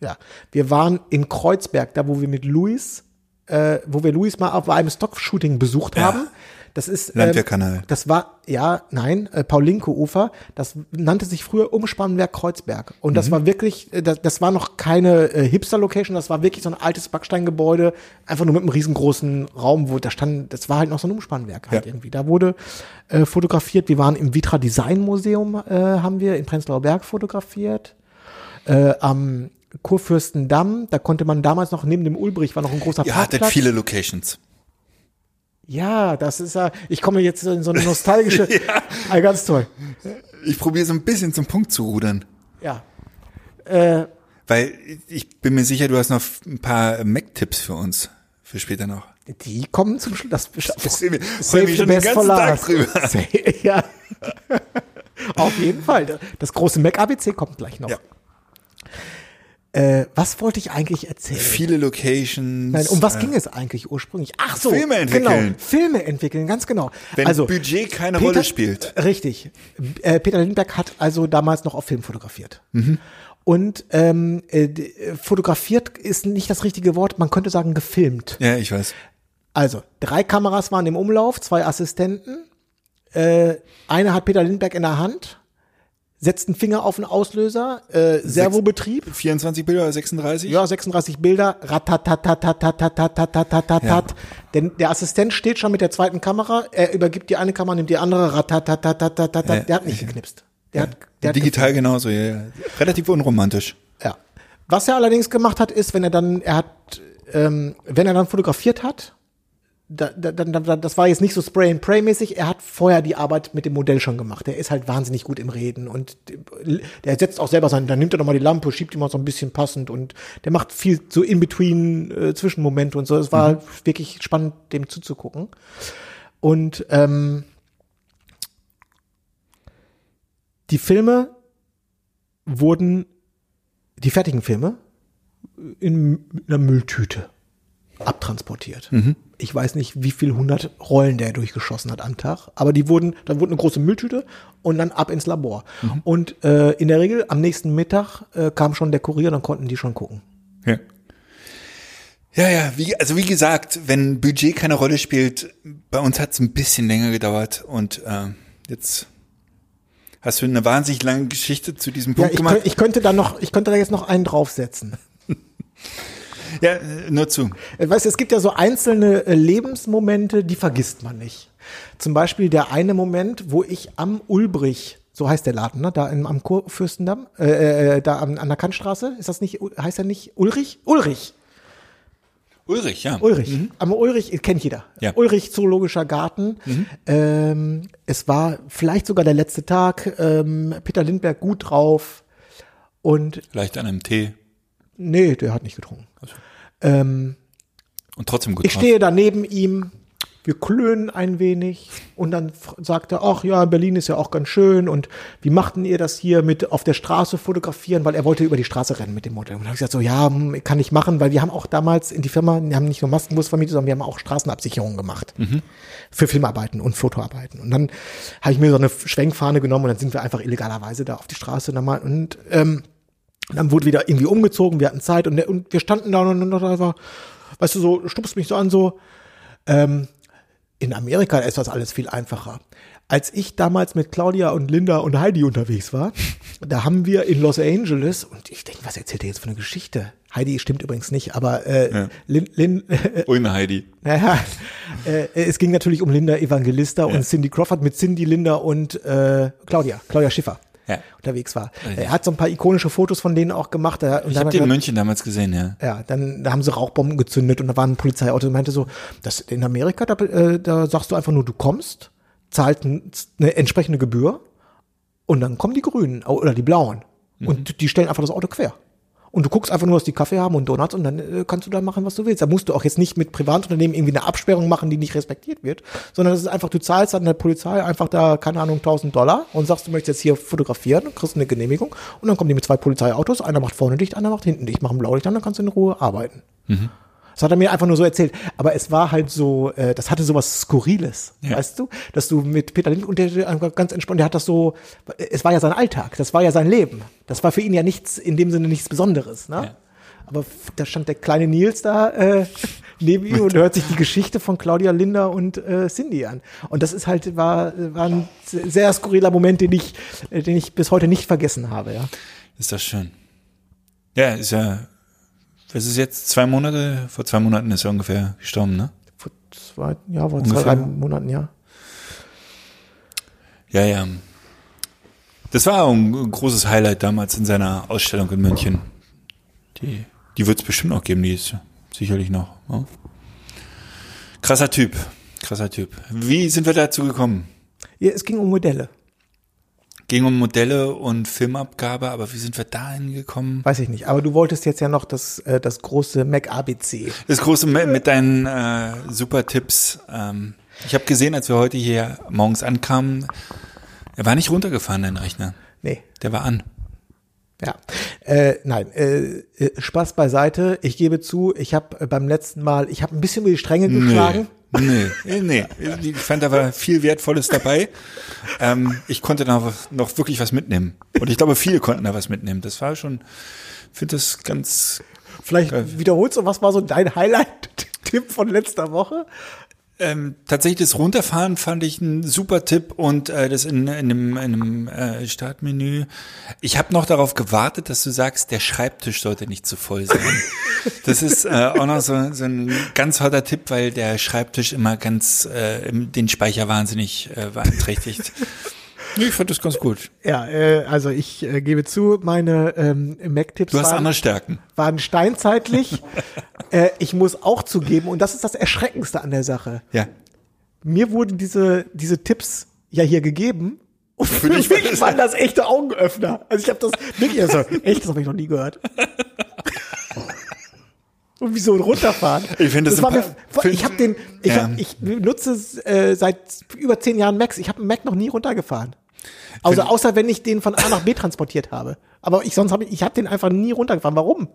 Ja. Wir waren in Kreuzberg, da wo wir mit Luis, äh, wo wir Luis mal auf einem Stock-Shooting besucht
Ja.
haben. Das ist ähm,
Landwehrkanal.
Das war ja nein äh, Paulinko-Ufer. Das nannte sich früher Umspannwerk Kreuzberg und
Mhm.
das war wirklich, äh, das, das war noch keine äh, Hipster-Location. Das war wirklich so ein altes Backsteingebäude, einfach nur mit einem riesengroßen Raum, wo da stand. Das war halt noch so ein Umspannwerk halt
Ja.
irgendwie. Da wurde äh, fotografiert. Wir waren im Vitra Design Museum, äh, haben wir in Prenzlauer Berg fotografiert äh, am Kurfürstendamm, da konnte man damals noch neben dem Ulbrich war noch ein großer
Ihr hattet
Parkplatz.
viele Locations.
Ja, das ist ja, ich komme jetzt in so eine nostalgische, ah, ganz toll.
Ich probiere so ein bisschen zum Punkt zu rudern.
Ja. Äh,
Weil ich bin mir sicher, du hast noch ein paar Mac-Tipps für uns. Für später noch.
die kommen zum Schluss. Das, das
freue mich
the
schon den
best
ganzen
for
Tag drüber.
ja. Auf jeden Fall. Das große Mac ABC kommt gleich noch.
Ja.
Äh, was wollte ich eigentlich erzählen?
Viele Locations.
Nein, um was
äh,
ging es eigentlich ursprünglich? Ach so,
Filme entwickeln.
Genau, Filme entwickeln, ganz genau.
Wenn
also,
Budget keine
Peter-
Rolle spielt.
Richtig. Äh, Peter Lindbergh hat also damals noch auf Film fotografiert.
Mhm.
Und ähm, äh, äh, fotografiert ist nicht das richtige Wort, man könnte sagen gefilmt.
Ja, ich weiß.
Also, drei Kameras waren im Umlauf, zwei Assistenten. Äh, eine hat Peter Lindbergh in der Hand, setzt einen Finger auf den Auslöser, äh, Servobetrieb.
24 Bilder oder 36?
Ja, 36 Bilder, ratatatatatatatatatatatatat.
Ja.
Denn der Assistent steht schon mit der zweiten Kamera, er übergibt die eine Kamera, nimmt die andere, ratatatatatatat.
Ja,
Der hat nicht geknipst. Der hat, der
Digital genauso, ja, ja. Relativ unromantisch.
ja. Was er allerdings gemacht hat, ist, wenn er dann, er hat, ähm, wenn er dann fotografiert hat, da, da, da, da, das war jetzt nicht so Spray and Pray mäßig. Er hat vorher die Arbeit mit dem Modell schon gemacht. Der ist halt wahnsinnig gut im Reden und der setzt auch selber sein. Dann nimmt er nochmal die Lampe, schiebt die mal so ein bisschen passend und der macht viel so in between äh, Zwischenmomente und so. Es war wirklich spannend, dem zuzugucken. Und ähm, die Filme wurden, die fertigen Filme, in einer Mülltüte abtransportiert. Ich weiß nicht, wie viel hundert Rollen der durchgeschossen hat am Tag, aber die wurden, dann wurde eine große Mülltüte und dann ab ins Labor. Und äh, in der Regel am nächsten Mittag äh, kam schon der Kurier, dann konnten die schon gucken.
Ja. Ja, ja, wie, also wie gesagt, wenn Budget keine Rolle spielt, bei uns hat es ein bisschen länger gedauert und äh, jetzt hast du eine wahnsinnig lange Geschichte zu diesem
Ja,
Punkt
ich,
gemacht.
könnt, ich könnte da noch, ich könnte da jetzt noch einen draufsetzen.
ja, nur zu.
Äh, Weißt du, es gibt ja so einzelne äh, Lebensmomente, die vergisst man nicht. Zum Beispiel der eine Moment, wo ich am Ulbrich, so heißt der Laden, ne, da im, am Kurfürstendamm, äh, äh, da an, an der Kantstraße, ist das nicht, heißt er nicht Ulrich? Ulrich.
Ulrich, ja.
Ulrich. Am Ulrich, äh, kennt jeder.
Ja.
Ulrich Zoologischer Garten. Ähm, es war vielleicht sogar der letzte Tag. Ähm, Peter Lindbergh gut drauf. Und
Leicht an einem Tee
nee, der hat nicht getrunken. Ähm,
und trotzdem gut
ich
drauf.
stehe da neben ihm. Wir klönen ein wenig und dann sagt er, ach ja, Berlin ist ja auch ganz schön und wie machten ihr das hier mit auf der Straße fotografieren, weil er wollte über die Straße rennen mit dem Modell. Und dann habe ich gesagt, so ja, hm, kann ich machen, weil wir haben auch damals in die Firma, wir haben nicht nur Maskenbus vermietet, sondern wir haben auch Straßenabsicherungen gemacht für Filmarbeiten und Fotoarbeiten. Und dann habe ich mir so eine Schwenkfahne genommen und dann sind wir einfach illegalerweise da auf die Straße nochmal und ähm, dann wurde wieder irgendwie umgezogen, wir hatten Zeit und, der, und wir standen da und dann einfach, weißt du, so stupst mich so an, so, ähm, in Amerika ist das alles viel einfacher. Als ich damals mit Claudia und Linda und Heidi unterwegs war, da haben wir in Los Angeles, und ich denke, was erzählt er jetzt für eine Geschichte? Heidi stimmt übrigens nicht, aber äh,
Ja.
Lin, Lin,
Ohne Heidi.
naja, äh, es ging natürlich um Linda Evangelista und Cindy Crawford mit Cindy, Linda und äh, Claudia, Claudia Schiffer.
Ja.
unterwegs war.
Richtig.
Er hat so ein paar ikonische Fotos von denen auch gemacht. Er- und
Ich habe den in München damals gesehen, ja.
ja, dann da haben sie Rauchbomben gezündet und da war ein Polizeiauto und meinte so, das in Amerika, da, äh, da sagst du einfach nur, du kommst, zahlt ein, eine entsprechende Gebühr und dann kommen die Grünen oder die Blauen und die stellen einfach das Auto quer. Und du guckst einfach nur, dass die Kaffee haben und Donuts und dann äh, kannst du da machen, was du willst. Da musst du auch jetzt nicht mit Privatunternehmen irgendwie eine Absperrung machen, die nicht respektiert wird, sondern das ist einfach, du zahlst an der Polizei einfach da, keine Ahnung, 1000 Dollar und sagst, du möchtest jetzt hier fotografieren kriegst eine Genehmigung und dann kommen die mit zwei Polizeiautos, einer macht vorne dicht, einer macht hinten dicht, machen Blaulicht an, dann kannst du in Ruhe arbeiten. Das hat er mir einfach nur so erzählt. Aber es war halt so, äh, das hatte sowas Skurriles,
Ja.
weißt du? Dass du mit Peter Lindner und der ganz entspannt, der hat das so, es war ja sein Alltag, das war ja sein Leben. Das war für ihn ja nichts, in dem Sinne nichts Besonderes, ne?
Ja.
Aber da stand der kleine Nils da äh, neben ihm und hört sich die Geschichte von Claudia Linder und äh, Cindy an. Und das ist halt, war, war ein sehr skurriler Moment, den ich, äh, den ich bis heute nicht vergessen habe, ja.
Ist das schön. Ja, ist ja, was ist jetzt, zwei Monate? Vor zwei Monaten ist er ungefähr gestorben, ne?
Vor zwei, ja, vor zwei,
Ungefähr.
drei Monaten, ja.
Ja, ja. Das war auch ein großes Highlight damals in seiner Ausstellung in München. Die, die wird es bestimmt noch geben, die ist sicherlich noch. Ja. Krasser Typ, krasser Typ. Wie sind wir dazu gekommen?
ja. Es ging um Modelle.
Ging um Modelle und Filmabgabe, aber wie sind wir dahin gekommen?
Weiß ich nicht. Aber du wolltest jetzt ja noch das, äh, das große Mac ABC.
Das große mit, mit deinen äh, super Tipps. Ähm, ich habe gesehen, als wir heute hier morgens ankamen, er war nicht runtergefahren, dein Rechner.
Nee.
Der war an.
Ja, äh, nein, äh, äh, Spaß beiseite. Ich gebe zu, ich habe äh, beim letzten Mal, ich habe ein bisschen über die Stränge geschlagen.
Nee, nee, nee. Ich fand da war viel Wertvolles dabei. Ähm, ich konnte da noch- noch wirklich was mitnehmen. Und ich glaube, viele konnten da was mitnehmen. Das war schon, finde das ganz,
Vielleicht wiederholst du, was war so dein Highlight-Tipp von letzter Woche?
Ähm, tatsächlich das Runterfahren fand ich ein super Tipp und äh, das in, in einem, in einem äh, Startmenü. Ich habe noch darauf gewartet, dass du sagst, der Schreibtisch sollte nicht zu voll sein. Das ist äh, auch noch so, so ein ganz hotter Tipp, weil der Schreibtisch immer ganz äh, den Speicher wahnsinnig äh, beeinträchtigt. Nee, ich fand das ganz gut.
Ja, äh, also ich äh, gebe zu, meine ähm, Mac-Tipps
Du hast
waren,
andere Stärken.
waren steinzeitlich. äh, ich muss auch zugeben, und das ist das Erschreckendste an der Sache.
Ja.
Mir wurden diese, diese Tipps ja hier gegeben. Und für mich
war das-
waren das echte Augenöffner. Also ich habe das wirklich, also, echt, das habe ich noch nie gehört. Und wieso runterfahren?
Ich finde das
war mir, ich habe den, ich,
Ja.
hab, ich nutze äh, seit über zehn Jahren Macs. Ich habe einen Mac noch nie runtergefahren. Also außer wenn ich den von A nach B transportiert habe. Aber ich sonst habe ich, ich habe den einfach nie runtergefahren. Warum?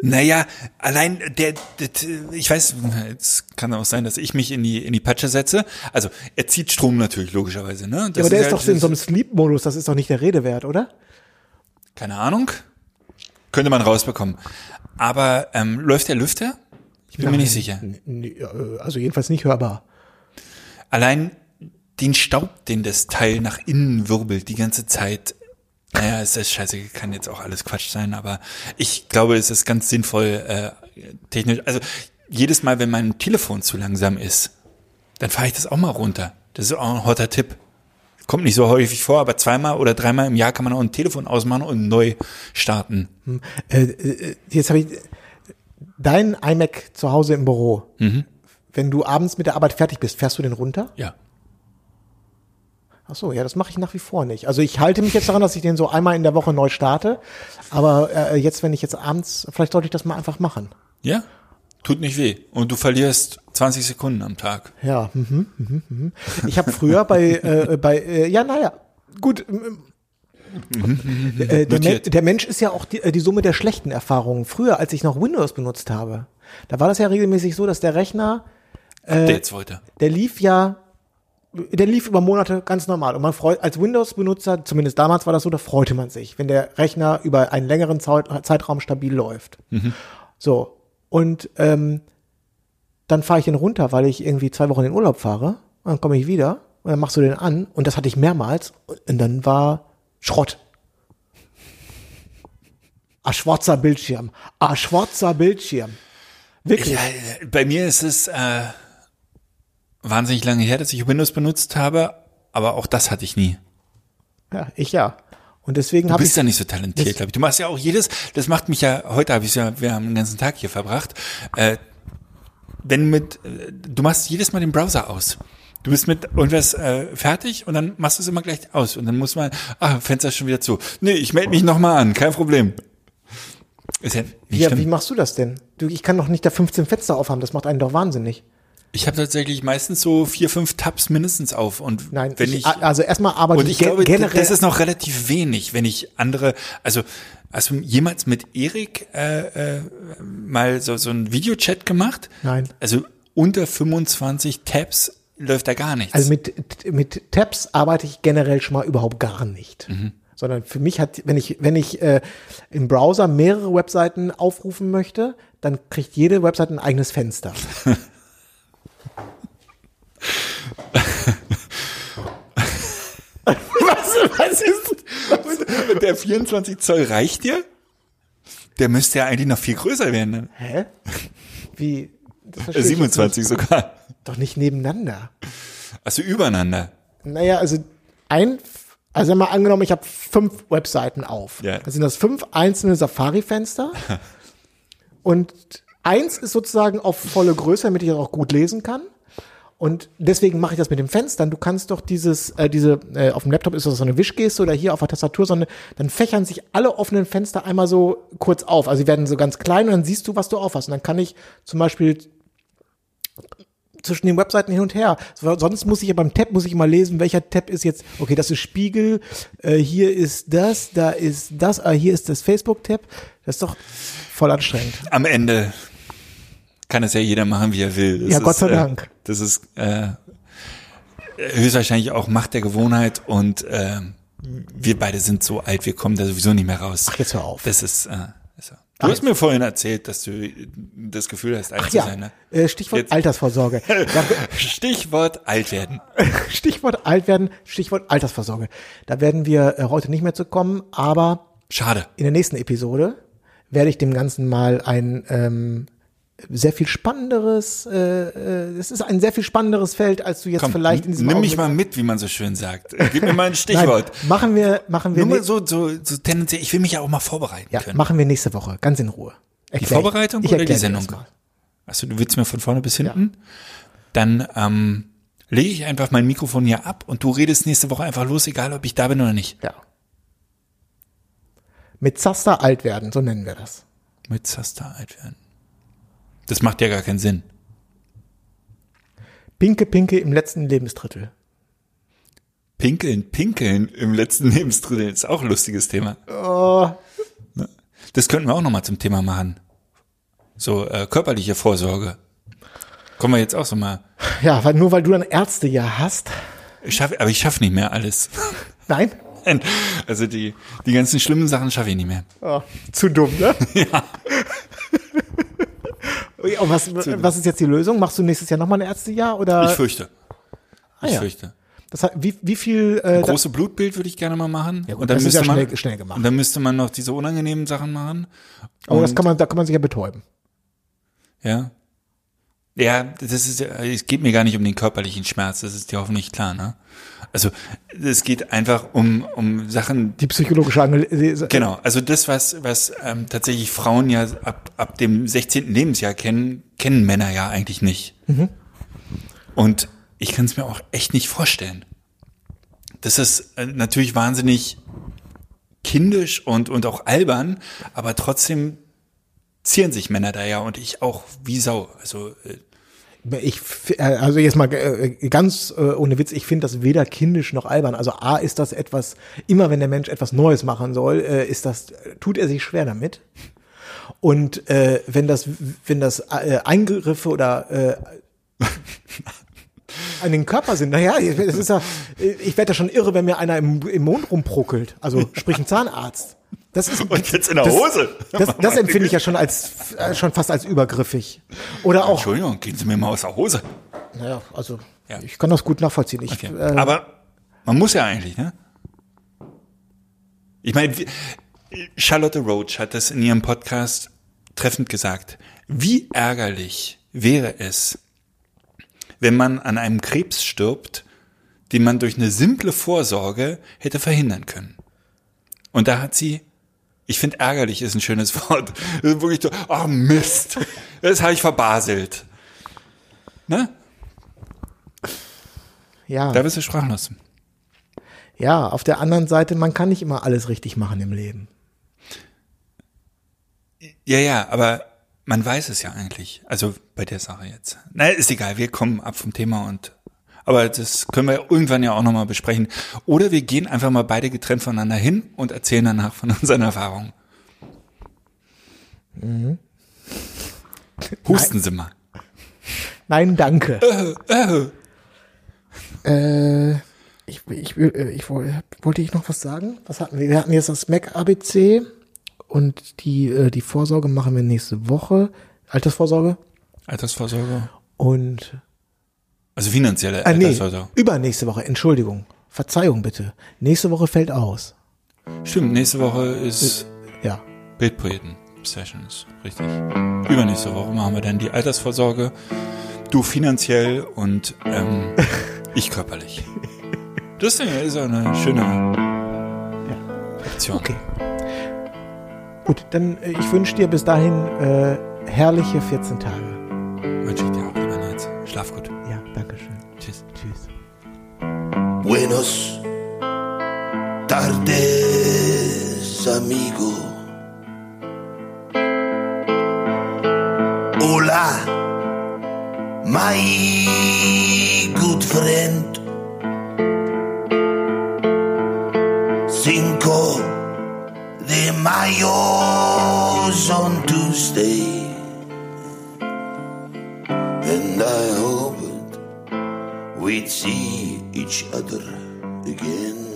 Naja, allein der, der, ich weiß, es kann auch sein, dass ich mich in die, in die Patsche setze. Also, er zieht Strom natürlich, logischerweise, ne? Das
Ja, aber der ist
halt-
doch in so einem Sleep-Modus. Das ist doch nicht der Rede wert, oder?
Keine Ahnung. Könnte man rausbekommen. Aber, ähm, läuft der Lüfter? Ich bin mir nicht sicher.
Äh, Also jedenfalls nicht hörbar.
Allein den Staub, den das Teil nach innen wirbelt, die ganze Zeit. Naja, es ist scheiße, kann jetzt auch alles Quatsch sein, aber ich glaube, es ist ganz sinnvoll, äh, technisch. Also jedes Mal, wenn mein Telefon zu langsam ist, dann fahre ich das auch mal runter. Das ist auch ein hotter Tipp. Kommt nicht so häufig vor, aber zweimal oder dreimal im Jahr kann man auch ein Telefon ausmachen und neu starten.
Äh, äh, jetzt habe ich dein iMac zu Hause im Büro.
Mhm.
Wenn du abends mit der Arbeit fertig bist, fährst du den runter?
Ja.
Ach so, ja, das mache ich nach wie vor nicht. Also ich halte mich jetzt daran, dass ich den so einmal in der Woche neu starte. Aber äh, jetzt, wenn ich jetzt abends, vielleicht sollte ich das mal einfach machen.
Ja? Tut nicht weh. Und du verlierst 20 Sekunden am Tag.
Ja, mhm, mhm, mhm. ich habe früher bei, äh, bei, äh, ja, naja, gut. ähm, äh, der,
Notiert.
der Mensch ist ja auch die, äh, die Summe der schlechten Erfahrungen. Früher, als ich noch Windows benutzt habe, da war das ja regelmäßig so, dass der Rechner
Updates wollte.
der lief ja, der lief über Monate ganz normal. Und man freut, als Windows-Benutzer, zumindest damals war das so, da freute man sich, wenn der Rechner über einen längeren Zeit, Zeitraum stabil läuft. So. Und ähm, dann fahre ich den runter, weil ich irgendwie zwei Wochen in Urlaub fahre. Und dann komme ich wieder und dann machst du den an. Und das hatte ich mehrmals. Und dann war Schrott. Ah, schwarzer Bildschirm. Ah, schwarzer Bildschirm. Wirklich.
Ja, bei mir ist es äh, wahnsinnig lange her, dass ich Windows benutzt habe, aber auch das hatte ich nie.
Ja, ich ja. Und deswegen
Du
habe ich
bist ja nicht so talentiert, glaube ich. Du machst ja auch jedes, das macht mich ja, heute habe ich ja, wir haben den ganzen Tag hier verbracht, äh, wenn mit, äh, du machst jedes Mal den Browser aus. Du bist mit irgendwas äh, fertig und dann machst du es immer gleich aus. Und dann muss man, ah, Fenster ist schon wieder zu. Nee, ich melde mich nochmal an, kein Problem. Ist ja nicht
ja, wie machst du das denn? Du, ich kann doch nicht da 15 Fenster aufhaben, das macht einen doch wahnsinnig.
Ich habe tatsächlich meistens so vier, fünf Tabs mindestens auf. Und
Nein,
wenn
ich,
ich,
also erstmal arbeite
und ich
ge-
glaube,
generell.
das ist noch relativ wenig, wenn ich andere, also hast du jemals mit Erik äh, äh, mal so so einen Videochat gemacht?
Nein.
Also unter 25 Tabs läuft da gar nichts.
Also mit, mit Tabs arbeite ich generell schon mal überhaupt gar nicht.
Mhm.
Sondern für mich hat, wenn ich, wenn ich äh, im Browser mehrere Webseiten aufrufen möchte, dann kriegt jede Webseite ein eigenes Fenster. was, was ist?
Und der 24 Zoll reicht dir? Der müsste ja eigentlich noch viel größer werden. Ne?
Hä? Wie? Das
Äh,
verstehe ich jetzt
27 sogar.
Doch nicht nebeneinander.
Also übereinander.
Naja, also ein, also mal angenommen, ich habe fünf Webseiten auf.
Ja.
Dann sind das fünf einzelne Safari-Fenster. und eins ist sozusagen auf volle Größe, damit ich das auch gut lesen kann. Und deswegen mache ich das mit den Fenstern. Du kannst doch dieses, äh, diese, äh, auf dem Laptop ist das so eine Wischgeste oder hier auf der Tastatur, so eine, dann fächern sich alle offenen Fenster einmal so kurz auf. Also sie werden so ganz klein und dann siehst du, was du aufhast. Und dann kann ich zum Beispiel zwischen den Webseiten hin und her. So, Sonst muss ich ja beim Tab muss ich immer lesen, welcher Tab ist jetzt, okay, das ist Spiegel, äh, hier ist das, da ist das, ah, hier ist das Facebook-Tab. Das ist doch voll anstrengend.
Am Ende kann es ja jeder machen, wie er will. Das
Ja, Gott
ist,
sei
äh,
Dank.
Das ist äh, höchstwahrscheinlich auch Macht der Gewohnheit und äh, wir beide sind so alt, wir kommen da sowieso nicht mehr raus.
Ach, jetzt hör auf.
Das ist, äh, ist so. Du hast mir vorhin erzählt, dass du das Gefühl hast, alt
Ach
zu
ja,
sein. Ne?
äh, Stichwort
Jetzt-
Altersvorsorge.
Stichwort alt werden.
Stichwort alt werden, Stichwort Altersvorsorge. Da werden wir äh, heute nicht mehr zu kommen, aber
Schade.
in der nächsten Episode werde ich dem Ganzen mal ein ähm, sehr viel spannenderes, äh, äh, es ist ein sehr viel spannenderes Feld, als du jetzt
Komm,
vielleicht in diesem
nimm mich
Augenblick-
mal mit, wie man so schön sagt. Gib mir mal ein
Nein,
Stichwort.
machen wir, machen wir,
Nur
nä-
so, so, so tendenziell, ich will mich ja auch mal vorbereiten
ja,
können.
machen wir nächste Woche, ganz in Ruhe.
Die
Erklär ich-
Vorbereitung oder die Sendung? Achso, du willst mir von vorne bis hinten? Dann ähm, lege ich einfach mein Mikrofon hier ab und du redest nächste Woche einfach los, egal ob ich da bin oder nicht.
Ja. Mit Zaster alt werden, so nennen wir das.
Mit Zaster alt werden. Das macht ja gar keinen Sinn.
Pinke Pinke im letzten Lebensdrittel.
Pinkeln, pinkeln im letzten Lebensdrittel ist auch ein lustiges Thema.
Oh,
Das könnten wir auch nochmal zum Thema machen. So äh, körperliche Vorsorge. Kommen wir jetzt auch so mal.
ja, weil, nur weil du dann Ärzte ja hast.
Ich schaff, aber ich schaffe nicht mehr alles.
Nein?
Also die, die ganzen schlimmen Sachen schaffe ich nicht mehr.
Oh, zu dumm, ne? Ja. Und was, was ist jetzt die Lösung? Machst du nächstes Jahr nochmal ein Ärztejahr oder?
Ich fürchte. Ich
ja.
fürchte.
das hat, wie, wie viel, äh,
Große Blutbild würde ich gerne mal machen.
Ja gut,
und dann
das ist
müsste
ja
man,
schnell- schnell gemacht.
Und dann müsste man noch diese unangenehmen Sachen machen.
das
Und-
kann man, da kann man sich ja betäuben.
Ja. Ja, das ist, es geht mir gar nicht um den körperlichen Schmerz, das ist dir hoffentlich klar, ne? Also, es geht einfach um, um Sachen,
Die psychologische Angel
genau, also das, was, was ähm, tatsächlich Frauen ja ab, ab dem 16. Lebensjahr kennen, kennen Männer ja eigentlich nicht. Und ich kann es mir auch echt nicht vorstellen. Das ist äh, natürlich wahnsinnig kindisch und, und auch albern, aber trotzdem zieren sich Männer da ja und ich auch wie Sau. Also äh,
Ich, äh, also jetzt mal äh, ganz äh, ohne Witz, ich finde das weder kindisch noch albern. Also A ist das etwas, immer wenn der Mensch etwas Neues machen soll, ist das, tut er sich schwer damit. Und äh, wenn das, wenn das äh, Eingriffe oder äh, an den Körper sind, naja, das ist ja, ich werde ja schon irre, wenn mir einer im, im Mond rumpruckelt. Also sprich ein Zahnarzt. Das ist
Und jetzt in der
das,
Hose.
Das, das empfinde ich ja schon als äh, schon fast als übergriffig. Oder auch
Entschuldigung, gehen Sie mir mal aus der Hose.
naja, also
Ja.
ich kann das gut nachvollziehen. Ich,
Okay.
äh,
Aber man muss ja eigentlich, ne? Ich meine, Charlotte Roach hat das in ihrem Podcast treffend gesagt. Wie ärgerlich wäre es, wenn man an einem Krebs stirbt, den man durch eine simple Vorsorge hätte verhindern können. Und da hat sie, ich finde ärgerlich ist ein schönes Wort, das ist wirklich so, oh Mist, das habe ich verbaselt. Ne?
Ja.
Da bist du sprachlos.
Ja, auf der anderen Seite, man kann nicht immer alles richtig machen im Leben.
Ja, ja, aber man weiß es ja eigentlich. Also bei der Sache jetzt. Na, ist egal, wir kommen ab vom Thema und aber das können wir irgendwann ja auch nochmal besprechen. Oder wir gehen einfach mal beide getrennt voneinander hin und erzählen danach von unseren Erfahrungen.
Mhm.
Husten Sie mal.
Nein, danke. Äh, ich, ich, will- äh, ich, woll- wollte ich noch was sagen? Was hatten wir? Wir hatten jetzt das Mac ABC und die, äh, die Vorsorge machen wir nächste Woche. Altersvorsorge.
Altersvorsorge.
Und
Also finanzielle
Ah, nee, übernächste Woche, Entschuldigung. Verzeihung bitte. Nächste Woche fällt aus.
Stimmt, nächste Woche ist
Ja.
Bildpoeten Sessions, richtig. Übernächste Woche machen wir dann die Altersvorsorge. Du finanziell und ähm, ich körperlich. Das ist ja eine schöne Option.
Okay. Gut, dann äh, ich wünsche dir bis dahin äh, herrliche 14 Tage.
Wünsche ich dir auch, lieber Nils. Schlaf gut.
Buenos tardes, amigo. Hola, my good friend. Cinco de Mayo's on Tuesday. And I hoped we'd see each other again.